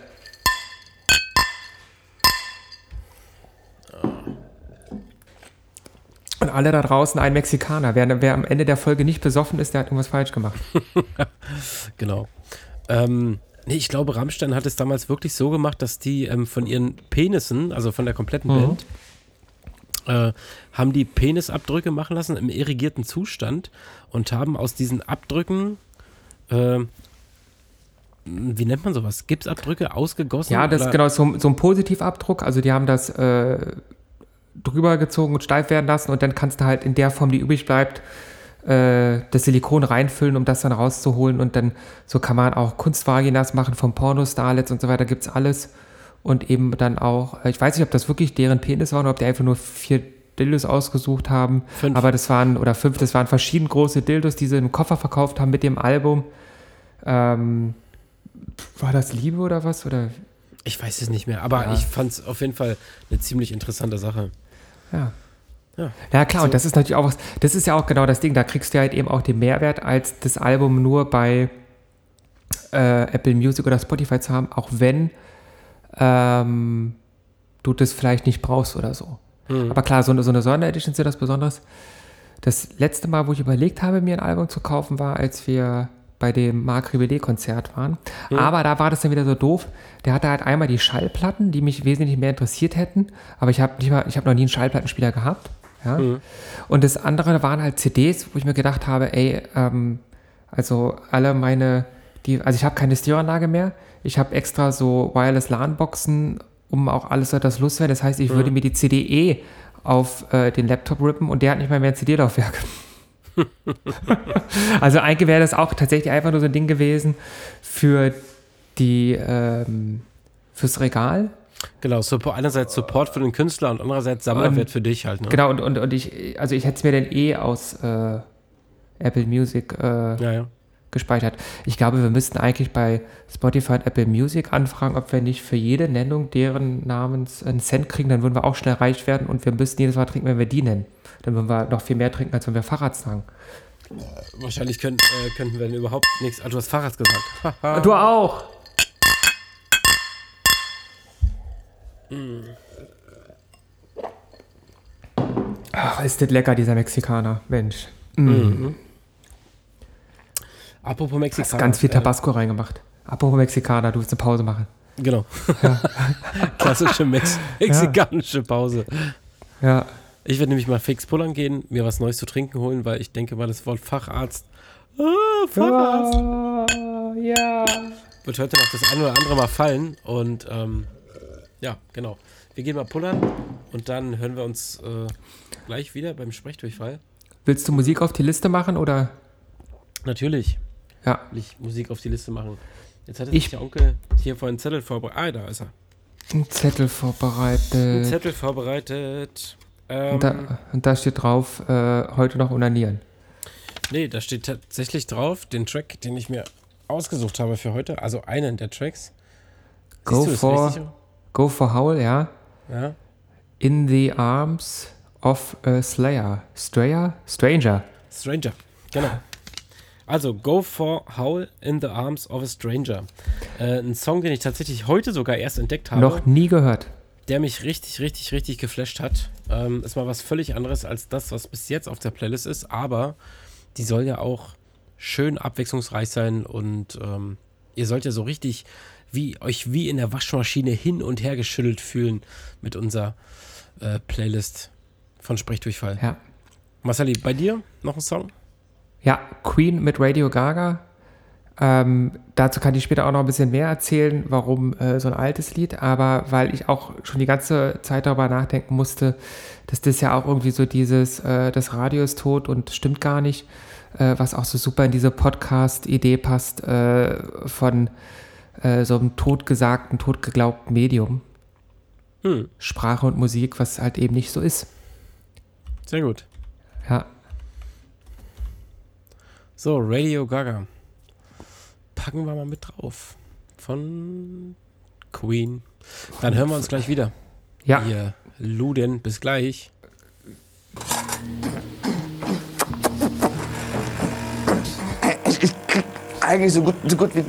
Und alle da draußen ein Mexikaner. Wer, wer am Ende der Folge nicht besoffen ist, der hat irgendwas falsch gemacht. Genau. Ähm, nee, ich glaube, Rammstein hat es damals wirklich so gemacht, dass die ähm, von ihren Penissen, also von der kompletten Mhm. Band, äh, haben die Penisabdrücke machen lassen im irrigierten Zustand und haben aus diesen Abdrücken, äh, wie nennt man sowas? Gipsabdrücke ausgegossen? Ja, das ist genau so, so ein Positivabdruck. Also die haben das äh, drüber gezogen und steif werden lassen und dann kannst du halt in der Form, die übrig bleibt, äh, das Silikon reinfüllen, um das dann rauszuholen und dann so kann man auch Kunstvaginas machen vom Porno-Starlets und so weiter, gibt's alles. Und eben dann auch, äh, ich weiß nicht, ob das wirklich deren Penis war oder ob die einfach nur vier Dildos ausgesucht haben. Fünf. Aber das waren, oder fünf, das waren verschieden große Dildos, die sie im Koffer verkauft haben mit dem Album. Ähm, war das Liebe oder was? Oder Ich weiß es nicht mehr, aber Ja. ich fand es auf jeden Fall eine ziemlich interessante Sache. Ja. Ja. Ja, klar, So. und das ist natürlich auch was, das ist ja auch genau das Ding, da kriegst du halt eben auch den Mehrwert, als das Album nur bei äh, Apple Music oder Spotify zu haben, auch wenn ähm, du das vielleicht nicht brauchst oder so. Hm. Aber klar, so eine, so eine Sonderedition ist ja das Besonderes. Das letzte Mal, wo ich überlegt habe, mir ein Album zu kaufen, war, als wir bei dem Marc Ribellet-Konzert waren. Aber da war das dann wieder so doof. Der hatte halt einmal die Schallplatten, die mich wesentlich mehr interessiert hätten. Aber ich habe habe noch nie einen Schallplattenspieler gehabt. Ja? Und das andere waren halt CDs, wo ich mir gedacht habe, ey, ähm, also alle meine, die, also ich habe keine Stereoanlage mehr. Ich habe extra so Wireless LAN-Boxen, um auch alles so das loswerden. Das heißt, ich würde mir die CDE auf äh, den Laptop rippen und der hat nicht mal mehr ein CD-Laufwerk. also eigentlich wäre das auch tatsächlich einfach nur so ein Ding gewesen für die, ähm, fürs Regal. Genau, Support, einerseits Support für den Künstler und andererseits Sammlerwert für dich halt. Ne? Genau, und, und, und ich, also ich hätte es mir dann eh aus äh, Apple Music äh, Ja, ja. Gespeichert. Ich glaube, wir müssten eigentlich bei Spotify und Apple Music anfragen, ob wir nicht für jede Nennung deren Namens einen Cent kriegen, dann würden wir auch schnell reich werden und wir müssten jedes Mal trinken, wenn wir die nennen. Dann würden wir noch viel mehr trinken, als wenn wir Fahrrad sagen. Wahrscheinlich könnt, äh, könnten wir dann überhaupt nichts. Ah, du hast Fahrrad gesagt. Du auch! Ach, ist das lecker, dieser Mexikaner. Mensch. Apropos Mexikaner. Hast ganz viel äh, Tabasco reingemacht. Apropos Mexikaner, du willst eine Pause machen. Genau. Klassische Mex mexikanische Pause. Ja. Ich werde nämlich mal fix pullern gehen, mir was Neues zu trinken holen, weil ich denke mal, das Wort Facharzt. Ah, Facharzt. ja. Wird heute noch das ein oder andere Mal fallen. Und ähm, ja, genau. Wir gehen mal pullern und dann hören wir uns äh, gleich wieder beim Sprechdurchfall. Willst du Musik auf die Liste machen oder? Natürlich Ja. Musik auf die Liste machen. Jetzt hat Ich- sich der Onkel hier vor einen Zettel vorbereitet. Ah, da ist er. Ein Zettel Ein vorbereitet. Zettel vorbereitet. Ähm, Und da, und da steht drauf, äh, heute noch unanieren. Nee, da steht tatsächlich drauf, den Track, den ich mir ausgesucht habe für heute, also einen der Tracks. Go du for, go for Howl, ja. Ja. In the arms of a Slayer. Strayer? Stranger. Stranger, genau. Also, Go for Howl in the Arms of a Stranger. Äh, ein Song, den ich tatsächlich heute sogar erst entdeckt habe, Noch nie gehört. der mich richtig, richtig, richtig geflasht hat. Ähm, ist mal was völlig anderes als das, was bis jetzt auf der Playlist ist, aber die soll ja auch schön abwechslungsreich sein und ähm, ihr sollt ja so richtig wie euch wie in der Waschmaschine hin und her geschüttelt fühlen mit unserer äh, Playlist von Sprechdurchfall. Ja. Marceli, bei dir noch ein Song? Ja, Queen mit Radio Gaga. Ähm, dazu kann ich später auch noch ein bisschen mehr erzählen, warum äh, so ein altes Lied, aber weil ich auch schon die ganze Zeit darüber nachdenken musste, dass das ja auch irgendwie so dieses, äh, das Radio ist tot und stimmt gar nicht, äh, was auch so super in diese Podcast-Idee passt äh, von äh, so einem totgesagten, totgeglaubten Medium. Hm, Sprache und Musik, was halt eben nicht so ist. sehr gut. Ja, So, Radio Gaga. Packen wir mal mit drauf. Von Queen. Dann hören wir uns gleich wieder. ja. Ihr Luden, bis gleich. Ich, ich krieg eigentlich so gut, so gut wie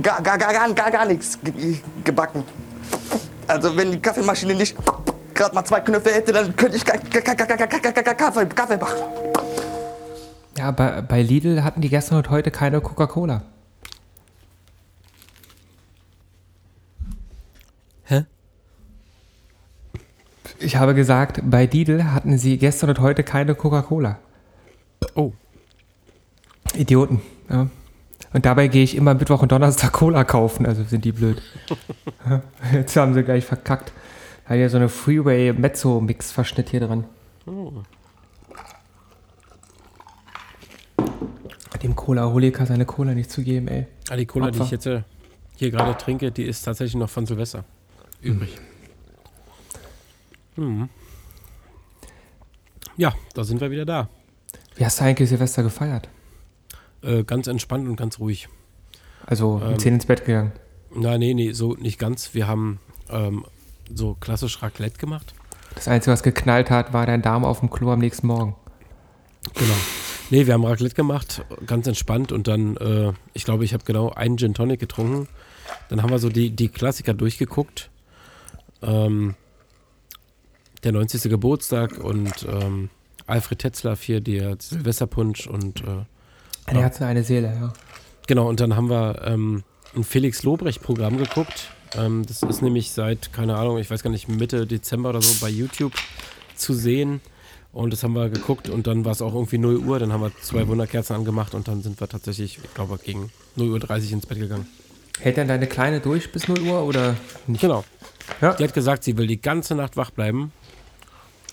gar, gar, gar, gar, gar, gar nichts ge gebacken. Also wenn die Kaffeemaschine nicht gerade mal zwei Knöpfe hätte, dann könnte ich gar, gar, gar, gar, gar, gar, gar, gar Kaffee, Kaffee machen. Ja, bei, bei Lidl hatten die gestern und heute keine Coca-Cola. Hä? Ich habe gesagt, bei Lidl hatten sie gestern und heute keine Coca-Cola. Oh, Idioten. Ja. Und dabei gehe ich immer Mittwoch und Donnerstag Cola kaufen, also sind die blöd. Jetzt haben sie gleich verkackt. Hat ja so eine Freeway Mezzo Mix Verschnitt hier dran. Dem Cola Holika seine Cola nicht zu geben, ey. ah, die Cola, die Opfer. ich jetzt äh, hier gerade trinke, die ist tatsächlich noch von Silvester übrig. Hm. Ja, da sind wir wieder da. Wie hast du eigentlich Silvester gefeiert? Äh, ganz entspannt und ganz ruhig. Also um Ähm. 10 ins Bett gegangen. Na, nee, nee, so nicht ganz. Wir haben ähm, so klassisch Raclette gemacht. Das Einzige, was geknallt hat, war dein Darm auf dem Klo am nächsten Morgen. Genau. Nee, wir haben Raclette gemacht, ganz entspannt und dann, äh, ich glaube, ich habe genau einen Gin Tonic getrunken. Dann haben wir so die, die Klassiker durchgeguckt. Ähm, der 90. Geburtstag und ähm, Alfred Tetzlaff hier, der Silvesterpunsch und äh, Herz und eine Seele, ja. Genau, und dann haben wir ähm, ein Felix Lobrecht-Programm geguckt. Ähm, das ist nämlich seit, keine Ahnung, ich weiß gar nicht, Mitte Dezember oder so bei YouTube zu sehen. Und das haben wir geguckt und dann war es auch irgendwie 0 Uhr. Dann haben wir zwei Wunderkerzen angemacht und dann sind wir tatsächlich, ich glaube, gegen 0 Uhr 30 ins Bett gegangen. Hält dann deine Kleine durch bis 0 Uhr oder nicht? Genau. Ja. Die hat gesagt, sie will die ganze Nacht wach bleiben.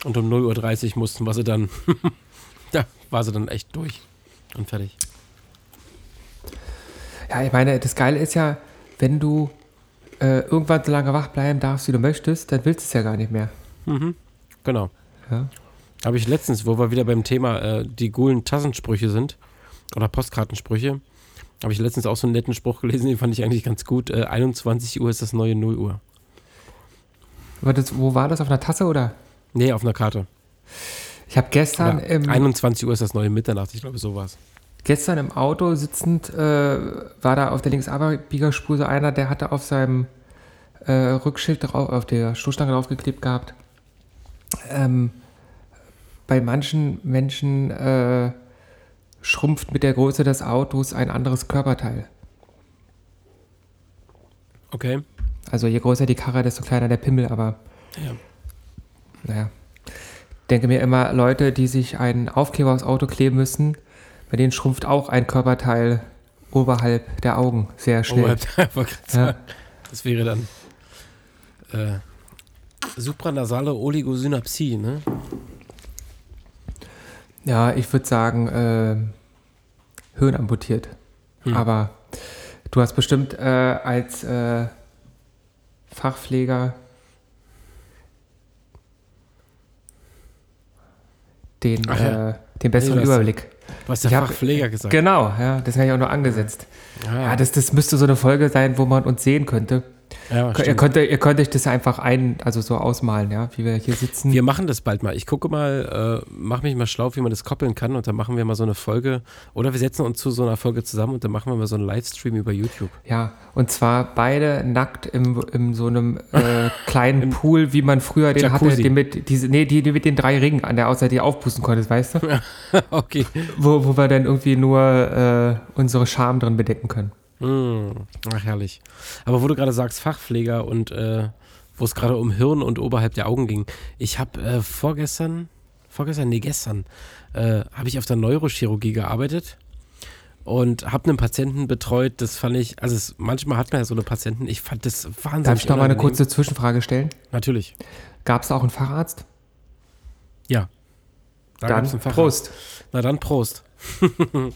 Und um 0 Uhr 30 mussten wir sie dann, da war sie dann echt durch und fertig. Ja, ich meine, das Geile ist ja, wenn du äh, irgendwann so lange wach bleiben darfst, wie du möchtest, dann willst du es ja gar nicht mehr. Genau. Ja. Habe ich letztens, wo wir wieder beim Thema äh, die coolen Tassensprüche sind oder Postkartensprüche, habe ich letztens auch so einen netten Spruch gelesen, den fand ich eigentlich ganz gut. Äh, 21 Uhr ist das neue 0 Uhr. Aber das, wo war das? Auf einer Tasse oder? Nee, auf einer Karte. Ich habe gestern, Oder im, 21 Uhr ist das neue Mitternacht, ich glaube, sowas. gestern im Auto sitzend, äh, war da auf der Linksabbiegerspur so einer, der hatte auf seinem äh, Rückschild drauf, auf der Stoßstange draufgeklebt gehabt. Ähm, bei manchen Menschen äh, schrumpft mit der Größe des Autos ein anderes Körperteil. Okay. Also je größer die Karre, desto kleiner der Pimmel, aber Ja. naja. Denke mir immer, Leute, die sich einen Aufkleber aufs Auto kleben müssen, bei denen schrumpft auch ein Körperteil oberhalb der Augen sehr schnell. Oberhalb der- gerade Ja. Das wäre dann äh, supranasale Oligosynapsie, ne? Ja, ich würde sagen, äh, Hirn amputiert. Hm. Aber du hast bestimmt äh, als äh, Fachpfleger den, ja. äh, den besseren Nee, Überblick. Was der Ich hab- Fachpfleger gesagt Genau, ja, das habe ich auch nur angesetzt. Ah, Ja, das, das müsste so eine Folge sein, wo man uns sehen könnte. Ja, Ihr könnt, ihr könnt euch das einfach ein, also so ausmalen, ja, wie wir hier sitzen. Wir machen das bald mal. Ich gucke mal, äh, mach mich mal schlau, wie man das koppeln kann und dann machen wir mal so eine Folge. Oder wir setzen uns zu so einer Folge zusammen und dann machen wir mal so einen Livestream über YouTube. Ja, und zwar beide nackt im, in so einem äh, kleinen Pool, wie man früher den hatte, Jacuzzi. den mit, diese, nee, die, die mit den drei Ringen an der Außer die aufpusten konntest, weißt du? okay. Wo, wo wir dann irgendwie nur äh, unsere Scham drin bedecken können. Mm, ach, herrlich. Aber wo du gerade sagst, Fachpfleger und äh, wo es gerade um Hirn und oberhalb der Augen ging. Ich habe äh, vorgestern, vorgestern, nee, gestern, äh, habe ich auf der Neurochirurgie gearbeitet und habe einen Patienten betreut. Das fand ich, also es, manchmal hat man ja so eine Patienten, ich fand das wahnsinnig Darf ich noch mal eine kurze Zwischenfrage stellen? Natürlich. Gab es da auch einen Facharzt? Ja. Da dann gab's einen Facharzt. Prost. Na dann Prost.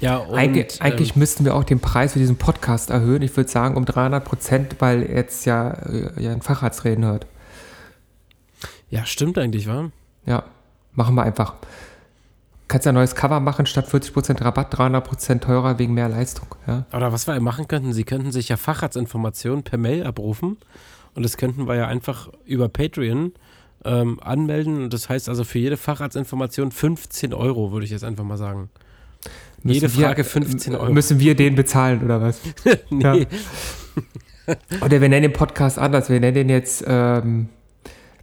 ja, und, Eig eigentlich ähm, müssten wir auch den Preis für diesen Podcast erhöhen. Ich würde sagen um 300 Prozent, weil jetzt ja, äh, ja ein Facharzt reden hört. ja, stimmt eigentlich, wa? Ja, machen wir einfach. Kannst ja ein neues Cover machen, statt 40% Rabatt, 300% teurer wegen mehr Leistung. Ja? Oder was wir machen könnten, Sie könnten sich ja Facharztinformationen per Mail abrufen und das könnten wir ja einfach über Patreon ähm, anmelden. Und das heißt also für jede Facharztinformation 15 Euro, würde ich jetzt einfach mal sagen. Jede Müssen wir- Frage 15 Euro. Müssen wir den bezahlen oder was? nee. Oder wir nennen den Podcast anders. Wir nennen den jetzt ähm,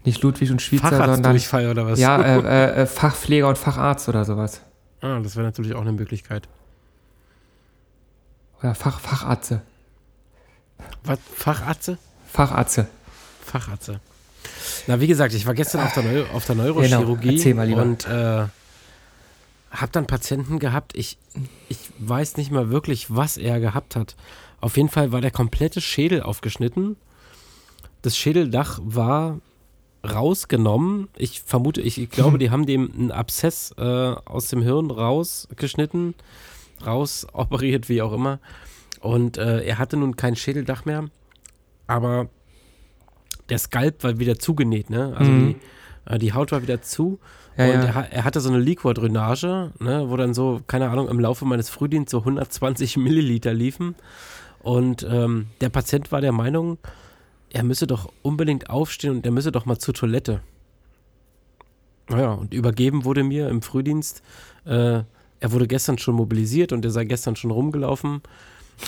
nicht Ludwig und Schweizer, sondern oder was? ja, äh, äh, äh, Fachpfleger und Facharzt oder sowas. Ah, das wäre natürlich auch eine Möglichkeit. Oder Fach, Facharze. Was? Facharze? Facharze. Facharze. Na, wie gesagt, ich war gestern auf der, Neu auf der Neurochirurgie Genau, mal lieber. und äh, habe dann Patienten gehabt. Ich, ich weiß nicht mal wirklich, was er gehabt hat. Auf jeden Fall war der komplette Schädel aufgeschnitten. Das Schädeldach war rausgenommen. Ich vermute, ich, ich glaube, die haben dem einen Abszess äh, aus dem Hirn rausgeschnitten, rausoperiert, wie auch immer. Und äh, er hatte nun kein Schädeldach mehr, aber der Skalp war wieder zugenäht, ne? Also Mhm. die, äh, die Haut war wieder zu. Ja, und ja. Er, er hatte so eine Liquordrainage, ne, wo dann so, keine Ahnung, im Laufe meines Frühdienstes so 120 Milliliter liefen. Und ähm, der Patient war der Meinung, er müsse doch unbedingt aufstehen und er müsse doch mal zur Toilette. Naja, und übergeben wurde mir im Frühdienst, äh, er wurde gestern schon mobilisiert und er sei gestern schon rumgelaufen.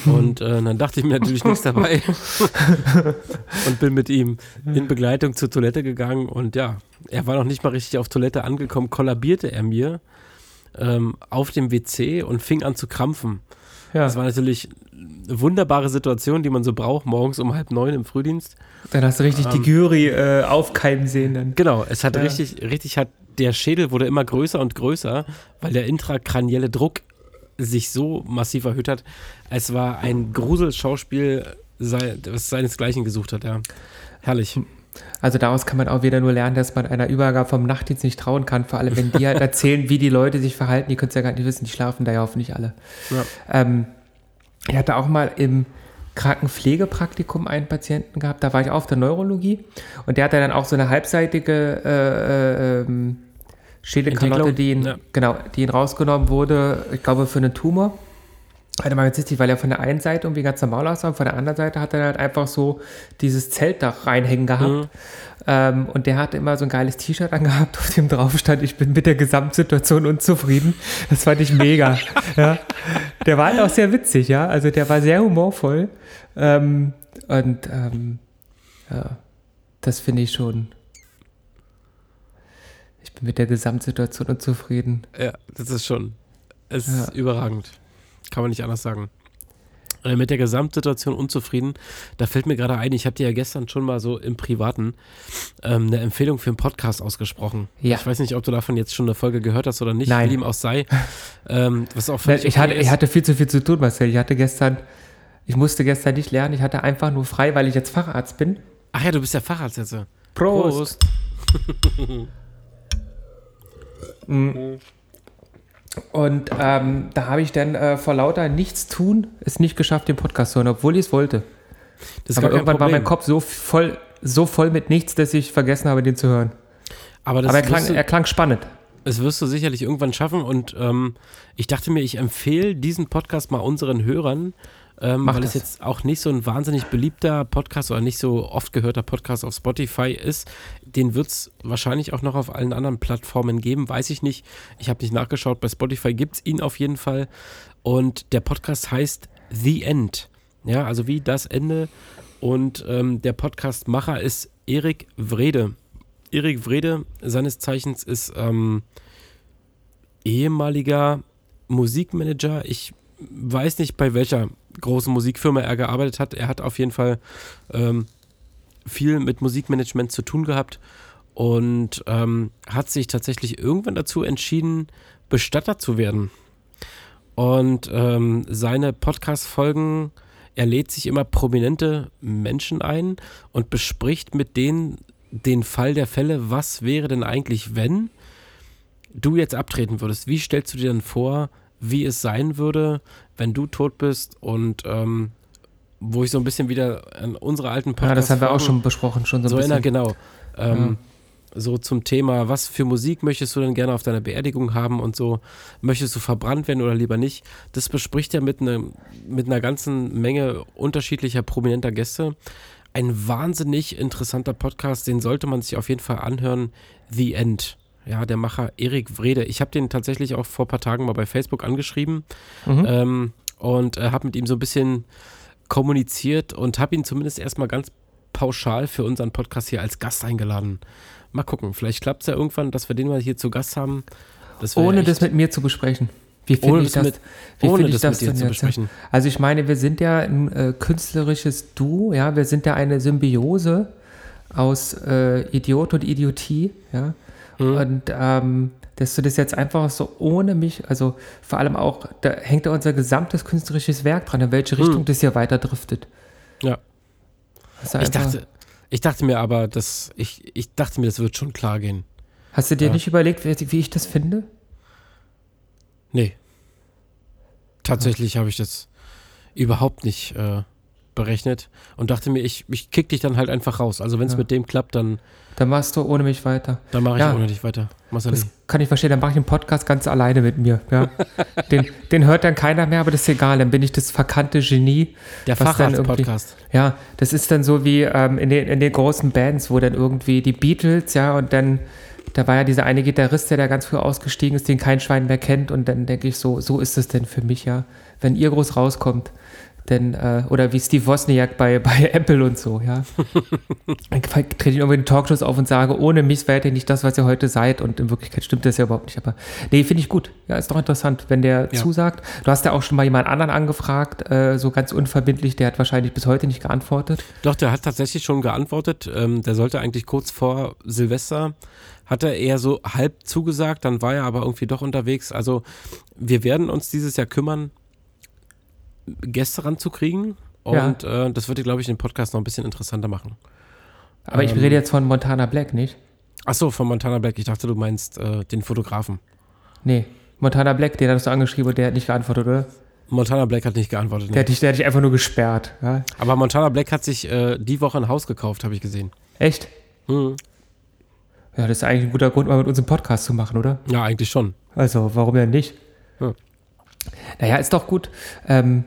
Und äh, dann dachte ich mir natürlich nichts dabei und bin mit ihm in Begleitung zur Toilette gegangen. Und ja, er war noch nicht mal richtig auf Toilette angekommen, kollabierte er mir ähm, auf dem WC und fing an zu krampfen. Ja. Das war natürlich eine wunderbare Situation, die man so braucht, morgens um halb neun im Frühdienst. Dann hast du richtig die Gyri äh, aufkeimen sehen. Dann. Genau, es hat Ja. richtig, richtig hat, der Schädel wurde immer größer und größer, weil der intrakranielle Druck sich so massiv erhöht hat. Es war ein Gruselschauspiel, das seinesgleichen gesucht hat, ja. Herrlich. Also daraus kann man auch wieder nur lernen, dass man einer Übergabe vom Nachtdienst nicht trauen kann. Vor allem, wenn die halt erzählen, wie die Leute sich verhalten. Die können es ja gar nicht wissen. Die schlafen da ja hoffentlich alle. Ja. Ähm, ich hatte auch mal im Krankenpflegepraktikum einen Patienten gehabt. Da war ich auf der Neurologie. Und der hatte dann auch so eine halbseitige äh, äh, ähm, Schädelkalotte, die ihn, ja. genau, die ihn rausgenommen wurde, ich glaube, für einen Tumor. Hatte ganz witzig, weil er von der einen Seite irgendwie ganz normal aussah und von der anderen Seite hat er halt einfach so dieses Zeltdach reinhängen gehabt. Ähm, und der hatte immer so ein geiles T-Shirt angehabt, auf dem drauf stand, ich bin mit der Gesamtsituation unzufrieden. Das fand ich mega. ja. Der war halt auch sehr witzig, ja. Also der war sehr humorvoll. Ähm, und ähm, ja, das finde ich schon. Mit der Gesamtsituation unzufrieden. Ja, das ist schon, es Ja. ist überragend. Kann man nicht anders sagen. Äh, Mit der Gesamtsituation unzufrieden. Da fällt mir gerade ein, ich habe dir ja gestern schon mal so im Privaten ähm, eine Empfehlung für einen Podcast ausgesprochen. Ja. Ich weiß nicht, ob du davon jetzt schon eine Folge gehört hast oder nicht, Nein. wie dem auch sei. Ähm, was auch völlig Ich okay hatte, ist. ich hatte viel zu viel zu tun, Marcel. Ich hatte gestern, ich musste gestern nicht lernen, ich hatte einfach nur frei, weil ich jetzt Facharzt bin. Ach ja, du bist ja Facharzt jetzt. Prost. Und ähm, da habe ich dann äh, vor lauter Nichtstun es nicht geschafft, den Podcast zu hören, obwohl ich es wollte. Aber irgendwann war mein. Kopf so voll, so voll mit nichts, dass ich vergessen habe, den zu hören. Aber, Aber er klang, du, er klang spannend. das wirst du sicherlich irgendwann schaffen. Und ähm, ich dachte mir, ich empfehle diesen Podcast mal unseren Hörern, ähm, weil das. es jetzt auch nicht so ein wahnsinnig beliebter Podcast oder nicht so oft gehörter Podcast auf Spotify ist. Den wird es wahrscheinlich auch noch auf allen anderen Plattformen geben, weiß ich nicht. Ich habe nicht nachgeschaut, bei Spotify gibt es ihn auf jeden Fall. Und der Podcast heißt The End. Ja, also wie das Ende. Und ähm, der Podcastmacher ist Erik Wrede. Erik Wrede, seines Zeichens, ist ähm, ehemaliger Musikmanager. Ich weiß nicht, bei welcher großen Musikfirma er gearbeitet hat. Er hat auf jeden Fall ähm, viel mit Musikmanagement zu tun gehabt und ähm, hat sich tatsächlich irgendwann dazu entschieden, Bestatter zu werden. Und ähm, seine Podcast-Folgen, er lädt sich immer prominente Menschen ein und bespricht mit denen den Fall der Fälle, was wäre denn eigentlich, wenn du jetzt abtreten würdest? Wie stellst du dir denn vor, wie es sein würde, wenn du tot bist und ähm, wo ich so ein bisschen wieder an unsere alten Podcasts Ja, das haben wir auch schon besprochen, schon so ein so bisschen. einer, genau. Ähm, So zum Thema, was für Musik möchtest du denn gerne auf deiner Beerdigung haben und so, möchtest du verbrannt werden oder lieber nicht? Das bespricht er mit, ne, mit einer ganzen Menge unterschiedlicher prominenter Gäste. Ein wahnsinnig interessanter Podcast, den sollte man sich auf jeden Fall anhören. The End. Ja, der Macher Erik Wrede. Ich habe den tatsächlich auch vor ein paar Tagen mal bei Facebook angeschrieben Mhm. ähm, und äh, habe mit ihm so ein bisschen kommuniziert und habe ihn zumindest erstmal ganz pauschal für unseren Podcast hier als Gast eingeladen. Mal gucken, vielleicht klappt es ja irgendwann, dass wir den mal hier zu Gast haben. Das Ohne echt- das mit mir zu besprechen. Wie finde Ohne ich das das, mit- wie ohne ich das mit dir denn zu jetzt? besprechen. Also ich meine, wir sind ja ein äh, künstlerisches Duo, ja, wir sind ja eine Symbiose aus äh, Idiot und Idiotie, ja. Mhm. Und ähm, dass du das jetzt einfach so ohne mich, also vor allem auch, da hängt ja unser gesamtes künstlerisches Werk dran, in welche Richtung das hier weiter driftet. Mhm. Ja. Du, Ich dachte, ich dachte mir aber, dass ich, ich dachte mir, das wird schon klar gehen. hast du dir ja. nicht überlegt, wie, wie ich das finde? Nee. Tatsächlich habe ich das überhaupt nicht äh, berechnet und dachte mir, ich, ich kick dich dann halt einfach raus. Also wenn es Ja. mit dem klappt, dann, Dann machst du ohne mich weiter. dann mache ich Ja. ohne dich weiter. Marcel. Das kann ich verstehen, dann mache ich einen Podcast ganz alleine mit mir. Ja. den, den hört dann keiner mehr, aber das ist egal, dann bin ich das verkannte Genie. Der Facharzt-Podcast. Ja, das ist dann so wie ähm, in, den, in den großen Bands, wo dann irgendwie die Beatles, ja, und dann, da war ja dieser eine Gitarrist, der da ganz früh ausgestiegen ist, den kein Schwein mehr kennt, und dann denke ich so, so ist es denn für mich, ja. Wenn ihr groß rauskommt, Denn, äh, oder wie Steve Wozniak bei, bei Apple und so, ja. Dann trete ich irgendwie in Talkshows auf und sage, ohne mich wärt ihr nicht das, was ihr heute seid. Und in Wirklichkeit stimmt das ja überhaupt nicht. Aber nee, finde ich gut. Ja, ist doch interessant, wenn der Ja. zusagt. Du hast ja auch schon mal jemand anderen angefragt, äh, so ganz unverbindlich, der hat wahrscheinlich bis heute nicht geantwortet. Doch, der hat tatsächlich schon geantwortet. Ähm, der sollte eigentlich kurz vor Silvester, hat er eher so halb zugesagt, dann war er aber irgendwie doch unterwegs. Also wir werden uns dieses Jahr kümmern, Gäste ranzukriegen. Ja. Und äh, das würde, glaube ich, den Podcast noch ein bisschen interessanter machen. Aber ich Ähm. rede jetzt von Montana Black, nicht? Achso, von Montana Black. Ich dachte, du meinst äh, den Fotografen. Nee. Montana Black, den hattest du angeschrieben und der hat nicht geantwortet, oder? Montana Black hat nicht geantwortet. Der Nee. hat dich, der hat dich einfach nur gesperrt. Ja? Aber Montana Black hat sich äh, die Woche ein Haus gekauft, habe ich gesehen. Echt? Hm. Ja, das ist eigentlich ein guter Grund, mal mit uns einen Podcast zu machen, oder? Ja, eigentlich schon. Also, warum denn nicht? Ja. Naja, ist doch gut. Ähm,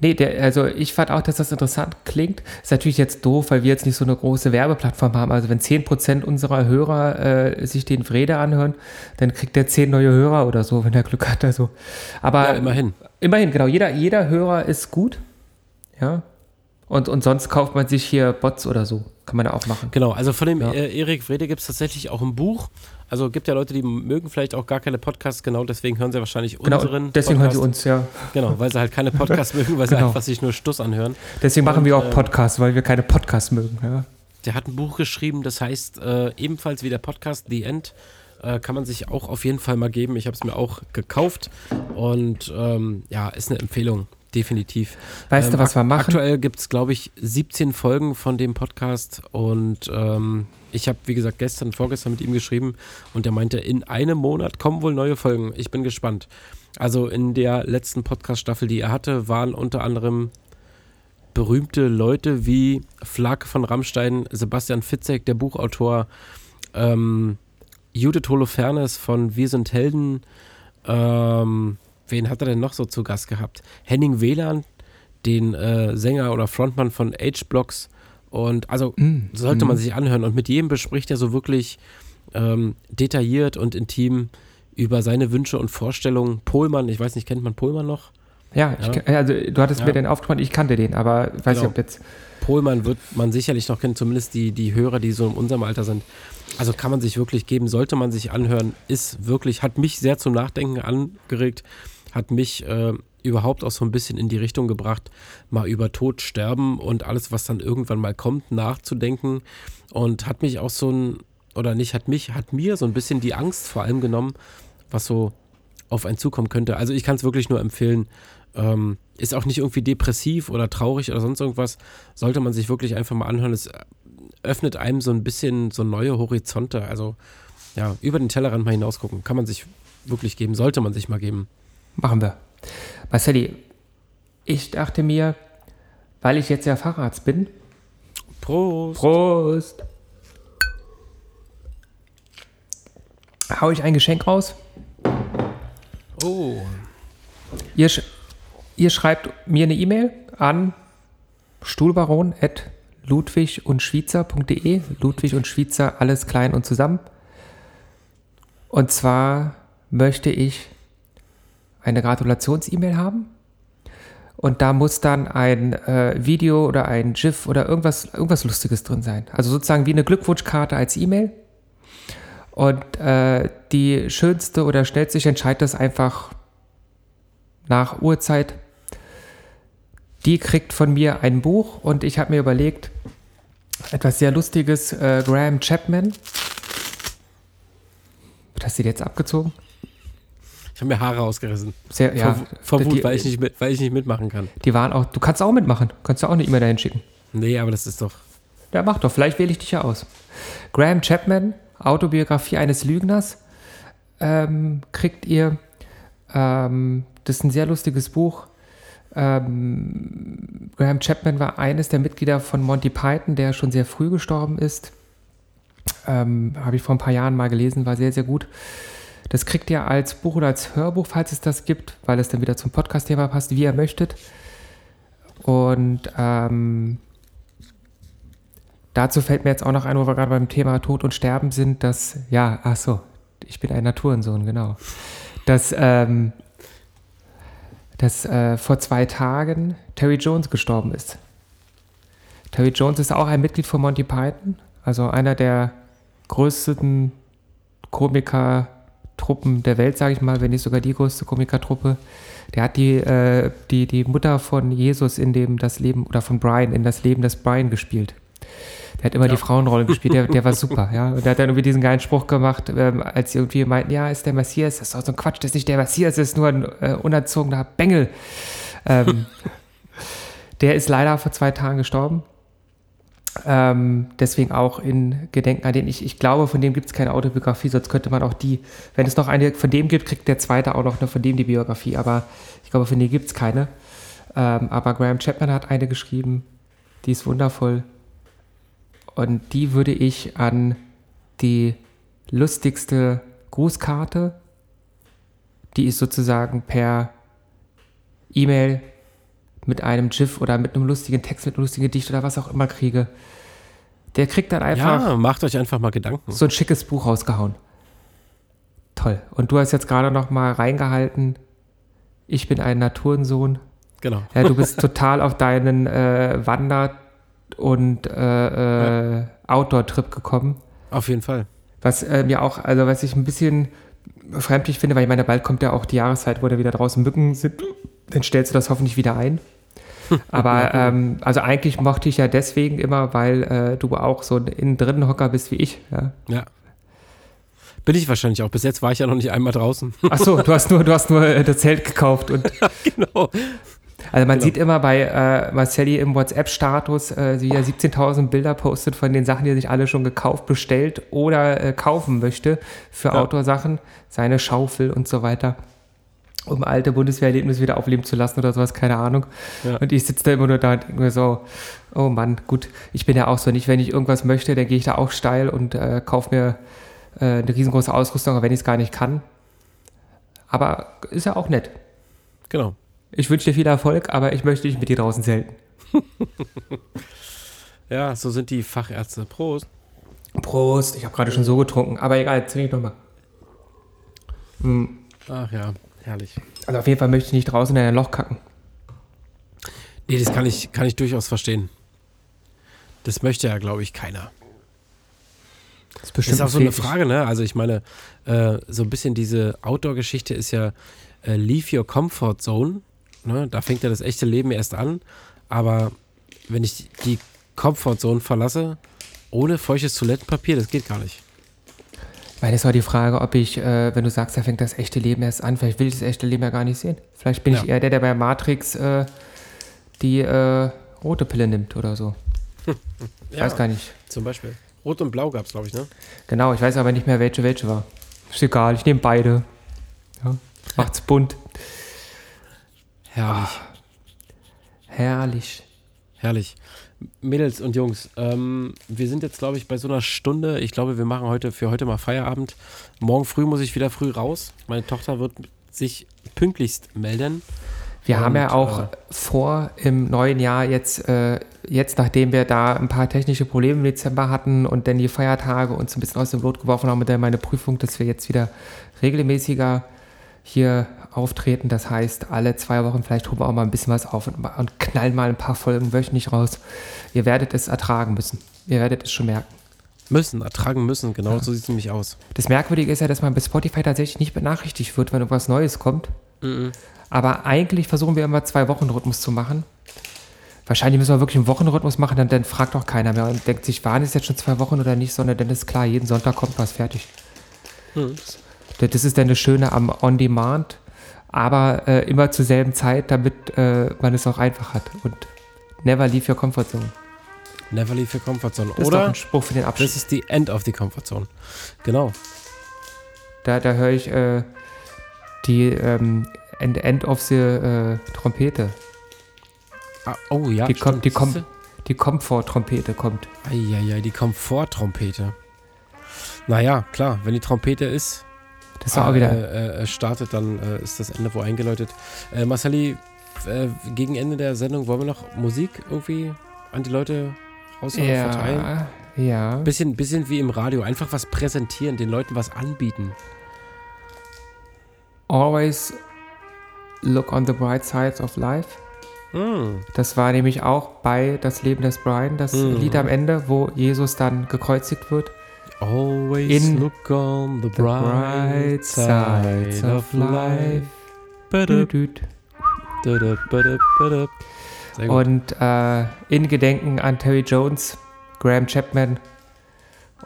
nee, der, also ich fand auch, dass das interessant klingt. Ist natürlich jetzt doof, weil wir jetzt nicht so eine große Werbeplattform haben. Also wenn 10% unserer Hörer äh, sich den Frede anhören, dann kriegt der 10 neue Hörer oder so, wenn er Glück hat. Also. Aber Ja, immerhin. Immerhin, genau. Jeder, jeder Hörer ist gut. Ja. Und, und sonst kauft man sich hier Bots oder so. Kann man ja auch machen. Genau, also von dem Ja. äh, Erik Wrede gibt es tatsächlich auch ein Buch. Also gibt ja Leute, die mögen vielleicht auch gar keine Podcasts, genau deswegen hören sie wahrscheinlich Genau, unseren deswegen hören sie Podcast. uns, ja. Genau, weil sie halt keine Podcasts mögen, weil sie Genau. einfach sich nur Stuss anhören. Deswegen machen Und, wir auch äh, Podcasts, weil wir keine Podcasts mögen. Ja. Der hat ein Buch geschrieben, das heißt äh, ebenfalls wie der Podcast The End. Äh, kann man sich auch auf jeden Fall mal geben. Ich habe es mir auch gekauft und ähm, ja, ist eine Empfehlung, definitiv. Weißt du, Ähm, was wir machen? Aktuell gibt es, glaube ich, 17 Folgen von dem Podcast und ähm, ich habe, wie gesagt, gestern, vorgestern mit ihm geschrieben und er meinte, in einem Monat kommen wohl neue Folgen. Ich bin gespannt. Also in der letzten Podcast-Staffel, die er hatte, waren unter anderem berühmte Leute wie Flak von Rammstein, Sebastian Fitzek, der Buchautor, ähm, Judith Holofernes von Wir sind Helden, ähm, wen hat er denn noch so zu Gast gehabt? Henning Wieland, den äh, Sänger oder Frontmann von H-Blocks und also Mm, sollte mm. man sich anhören und mit jedem bespricht er so wirklich ähm, detailliert und intim über seine Wünsche und Vorstellungen. Pohlmann, ich weiß nicht, kennt man Pohlmann noch? Ja, ich, Ja. ke- also du hattest Ja. mir den aufgemacht, ich kannte den, aber weiß Genau. nicht, ob jetzt. Pohlmann wird man sicherlich noch kennen, zumindest die, die Hörer, die so in unserem Alter sind. Also kann man sich wirklich geben, sollte man sich anhören, ist wirklich, hat mich sehr zum Nachdenken angeregt, hat mich äh, überhaupt auch so ein bisschen in die Richtung gebracht, mal über Tod, Sterben und alles, was dann irgendwann mal kommt, nachzudenken und hat mich auch so ein, oder nicht, hat mich, hat mir so ein bisschen die Angst vor allem genommen, was so auf einen zukommen könnte. Also ich kann es wirklich nur empfehlen. Ähm, ist auch nicht irgendwie depressiv oder traurig oder sonst irgendwas. Sollte man sich wirklich einfach mal anhören. Es öffnet einem so ein bisschen so neue Horizonte. Also ja, über den Tellerrand mal hinausgucken. Kann man sich wirklich geben. Sollte man sich mal geben. Machen wir. Marcelli, ich dachte mir, weil ich jetzt ja Facharzt bin. Prost. Prost! Hau ich ein Geschenk raus. Oh. Ihr, sch ihr schreibt mir eine E-Mail an und Schweizer.de. Ludwig und Schweizer, alles klein und zusammen. Und zwar möchte ich eine Gratulations-E-Mail haben. Und da muss dann ein äh, Video oder ein GIF oder irgendwas, irgendwas Lustiges drin sein. Also sozusagen wie eine Glückwunschkarte als E-Mail. Und äh, die schönste oder schnellste, ich entscheide das einfach nach Uhrzeit. Die kriegt von mir ein Buch und ich habe mir überlegt, etwas sehr Lustiges, äh, Graham Chapman. Du die jetzt abgezogen? Ich habe mir Haare ausgerissen. Sehr, ja, vor, vor Wut, die, weil, ich nicht mit, weil ich nicht mitmachen kann. die waren auch, du kannst auch mitmachen. Kannst du auch eine E-Mail dahin schicken. Nee, aber das ist doch. Ja, mach doch, vielleicht wähle ich dich ja aus. Graham Chapman, Autobiografie eines Lügners, ähm, kriegt ihr. Ähm, das ist ein sehr lustiges Buch. Ähm, Graham Chapman war eines der Mitglieder von Monty Python, der schon sehr früh gestorben ist. Ähm, Habe ich vor ein paar Jahren mal gelesen, war sehr, sehr gut. Das kriegt ihr als Buch oder als Hörbuch, falls es das gibt, weil es dann wieder zum Podcast-Thema passt, wie ihr möchtet. Und ähm, dazu fällt mir jetzt auch noch ein, wo wir gerade beim Thema Tod und Sterben sind, dass, ja, ach so, ich bin ein Naturensohn, genau. Dass, ähm, dass äh, vor zwei Tagen Terry Jones gestorben ist. Terry Jones ist auch ein Mitglied von Monty Python, also einer der größten Komikertruppen der Welt, sage ich mal, wenn nicht sogar die größte Komikertruppe. Der hat die, äh, die, die Mutter von Jesus in dem das Leben, oder von Brian, in das Leben des Brian gespielt. Der hat immer die Frauenrollen gespielt, der, der war super, ja. Und der hat dann irgendwie diesen geilen Spruch gemacht, ähm, als sie irgendwie meinten, ja, ist der Messias, das ist doch so ein Quatsch, das ist nicht der Messias, das ist nur ein äh, unerzogener Bengel. Ähm, der ist leider vor zwei Tagen gestorben. Ähm, deswegen auch in Gedenken an den, ich, ich glaube, von dem gibt es keine Autobiografie, sonst könnte man auch die, wenn es noch eine von dem gibt, kriegt der zweite auch noch eine von dem die Biografie, aber ich glaube, von dem gibt es keine. Ähm, aber Graham Chapman hat eine geschrieben, die ist wundervoll. Und die würde ich an die lustigste Grußkarte, die ist sozusagen per E-Mail mit einem GIF oder mit einem lustigen Text, mit einem lustigen Gedicht oder was auch immer kriege. Der kriegt dann einfach Ja, macht euch einfach mal Gedanken. so ein schickes Buch rausgehauen. Toll. Und du hast jetzt gerade noch mal reingehalten, ich bin ein Naturensohn. Genau. Ja, du bist total auf deinen äh, Wander- und äh, äh, Outdoor-Trip gekommen. Auf jeden Fall. Was äh, mir auch, also was ich ein bisschen befremdlich finde, weil ich meine, bald kommt ja auch die Jahreszeit, wo da wieder draußen Mücken sind. Dann stellst du das hoffentlich wieder ein. Aber ähm, also eigentlich mochte ich ja deswegen immer, weil äh, du auch so ein innen drinnen Hocker bist wie ich. Ja. Ja. Bin ich wahrscheinlich auch. Bis jetzt war ich ja noch nicht einmal draußen. Ach so, du hast nur, du hast nur äh, das Zelt gekauft und genau. Also man Genau. sieht immer bei äh, Marcelli im WhatsApp-Status, äh, wie er 17.000 Bilder postet von den Sachen, die er sich alle schon gekauft, bestellt oder äh, kaufen möchte für Ja. Outdoor-Sachen, seine Schaufel und so weiter, um alte Bundeswehrerlebnisse wieder aufleben zu lassen oder sowas, keine Ahnung. Ja. Und ich sitze da immer nur da und denke mir so, oh Mann, gut, ich bin ja auch so nicht, wenn ich irgendwas möchte, dann gehe ich da auch steil und äh, kaufe mir äh, eine riesengroße Ausrüstung, auch wenn ich es gar nicht kann. Aber ist ja auch nett. Genau. Ich wünsche dir viel Erfolg, aber ich möchte dich mit dir draußen selten. Ja, so sind die Fachärzte. Prost. Prost, ich habe gerade schon so getrunken, aber egal, trink ich nochmal. Ach ja, herrlich. Also auf jeden Fall möchte ich nicht draußen in ein Loch kacken. Nee, das kann ich, kann ich durchaus verstehen. Das möchte ja, glaube ich, keiner. Das ist bestimmt ist auch so eine. Frage, ne? Also ich meine, äh, so ein bisschen diese Outdoor-Geschichte ist ja äh, Leave your comfort zone. Ne? Da fängt ja das echte Leben erst an. Aber wenn ich die Comfort Zone verlasse, ohne feuchtes Toilettenpapier, das geht gar nicht. Weil das war die Frage, ob ich, äh, wenn du sagst, da fängt das echte Leben erst an, vielleicht will ich das echte Leben ja gar nicht sehen. Vielleicht bin ich Ja. eher der, der bei Matrix äh, die äh, rote Pille nimmt oder so. Ich weiß gar nicht. Zum Beispiel. Rot und Blau gab es, glaube ich, ne? Genau, ich weiß aber nicht mehr, welche welche war. Ist egal, ich nehme beide. Ja. Macht's bunt. Herrlich. Herrlich. Herrlich. Mädels und Jungs, ähm, wir sind jetzt, glaube ich, bei so einer Stunde. Ich glaube, wir machen heute für heute mal Feierabend. Morgen früh muss ich wieder früh raus. Meine Tochter wird sich pünktlichst melden. Wir haben ja Und, auch äh, vor, im neuen Jahr jetzt, äh, jetzt, nachdem wir da ein paar technische Probleme im Dezember hatten und dann die Feiertage uns ein bisschen aus dem Lot geworfen haben und dann meine Prüfung, dass wir jetzt wieder regelmäßiger hier auftreten. Das heißt, alle zwei Wochen vielleicht holen wir auch mal ein bisschen was auf und, und knallen mal ein paar Folgen wöchentlich raus. Ihr werdet es ertragen müssen. Ihr werdet es schon merken. Müssen, ertragen müssen, genau so sieht es nämlich aus. Das Merkwürdige ist ja, dass man bei Spotify tatsächlich nicht benachrichtigt wird, wenn irgendwas Neues kommt. Aber eigentlich versuchen wir immer zwei Wochen Rhythmus zu machen. Wahrscheinlich müssen wir wirklich einen Wochenrhythmus machen, dann, dann fragt auch keiner mehr und denkt sich, waren es jetzt schon zwei Wochen oder nicht, sondern dann ist klar, jeden Sonntag kommt was fertig. Das- Das ist dann das Schöne am On-Demand, aber äh, immer zur selben Zeit, damit äh, man es auch einfach hat. Und never leave your comfort zone. Never leave your comfort zone. Das ist doch Oder ein Spruch für den Abschluss. das ist die End of the comfort zone. Genau. Da, da höre ich äh, die ähm, End, End of the äh, Trompete. Ah, oh ja, die kommt, die stimmt. kommt, die Komfort-Trompete kommt. Eieiei, die Komfort-Trompete. Naja, klar, wenn die Trompete ist, Das ist auch wieder. äh, äh, startet, dann äh, ist das Ende wohl eingeläutet. Äh, Marcelli, äh, gegen Ende der Sendung wollen wir noch Musik irgendwie an die Leute raus verteilen? ja, ja. Bisschen, bisschen wie im Radio, einfach was präsentieren, den Leuten was anbieten. Always Look on the Bright Sides of Life. Hm. Das war nämlich auch bei Das Leben des Brian, das Mhm. Lied am Ende, wo Jesus dann gekreuzigt wird. Always In look on the The bright side of life. Badab, badab, badab. Und äh, in Gedenken an Terry Jones, Graham Chapman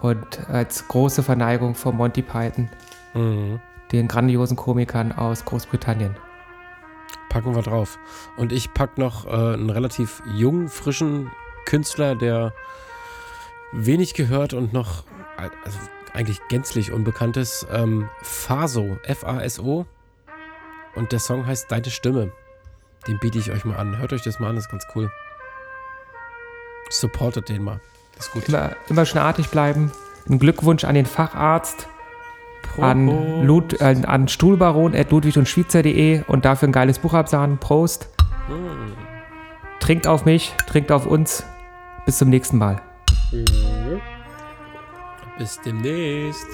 und als große Verneigung vor Monty Python, Mhm. den grandiosen Komikern aus Großbritannien. Packen wir drauf. Und ich pack noch äh, einen relativ jungen, frischen Künstler, der wenig gehört und noch, also eigentlich gänzlich unbekannt ist. Ähm, Faso, F-A-S-O. Und der Song heißt Deine Stimme. Den biete ich euch mal an. Hört euch das mal an, das ist ganz cool. Supportet den mal. Das ist gut. Immer, immer schön artig bleiben. Ein Glückwunsch an den Facharzt, an. Lud, äh, an Stuhlbaron.ludwig und Schweizer.de und dafür ein geiles Buch absahnen. Prost. Hm. Trinkt auf mich, trinkt auf uns. Bis zum nächsten Mal. Bis demnächst.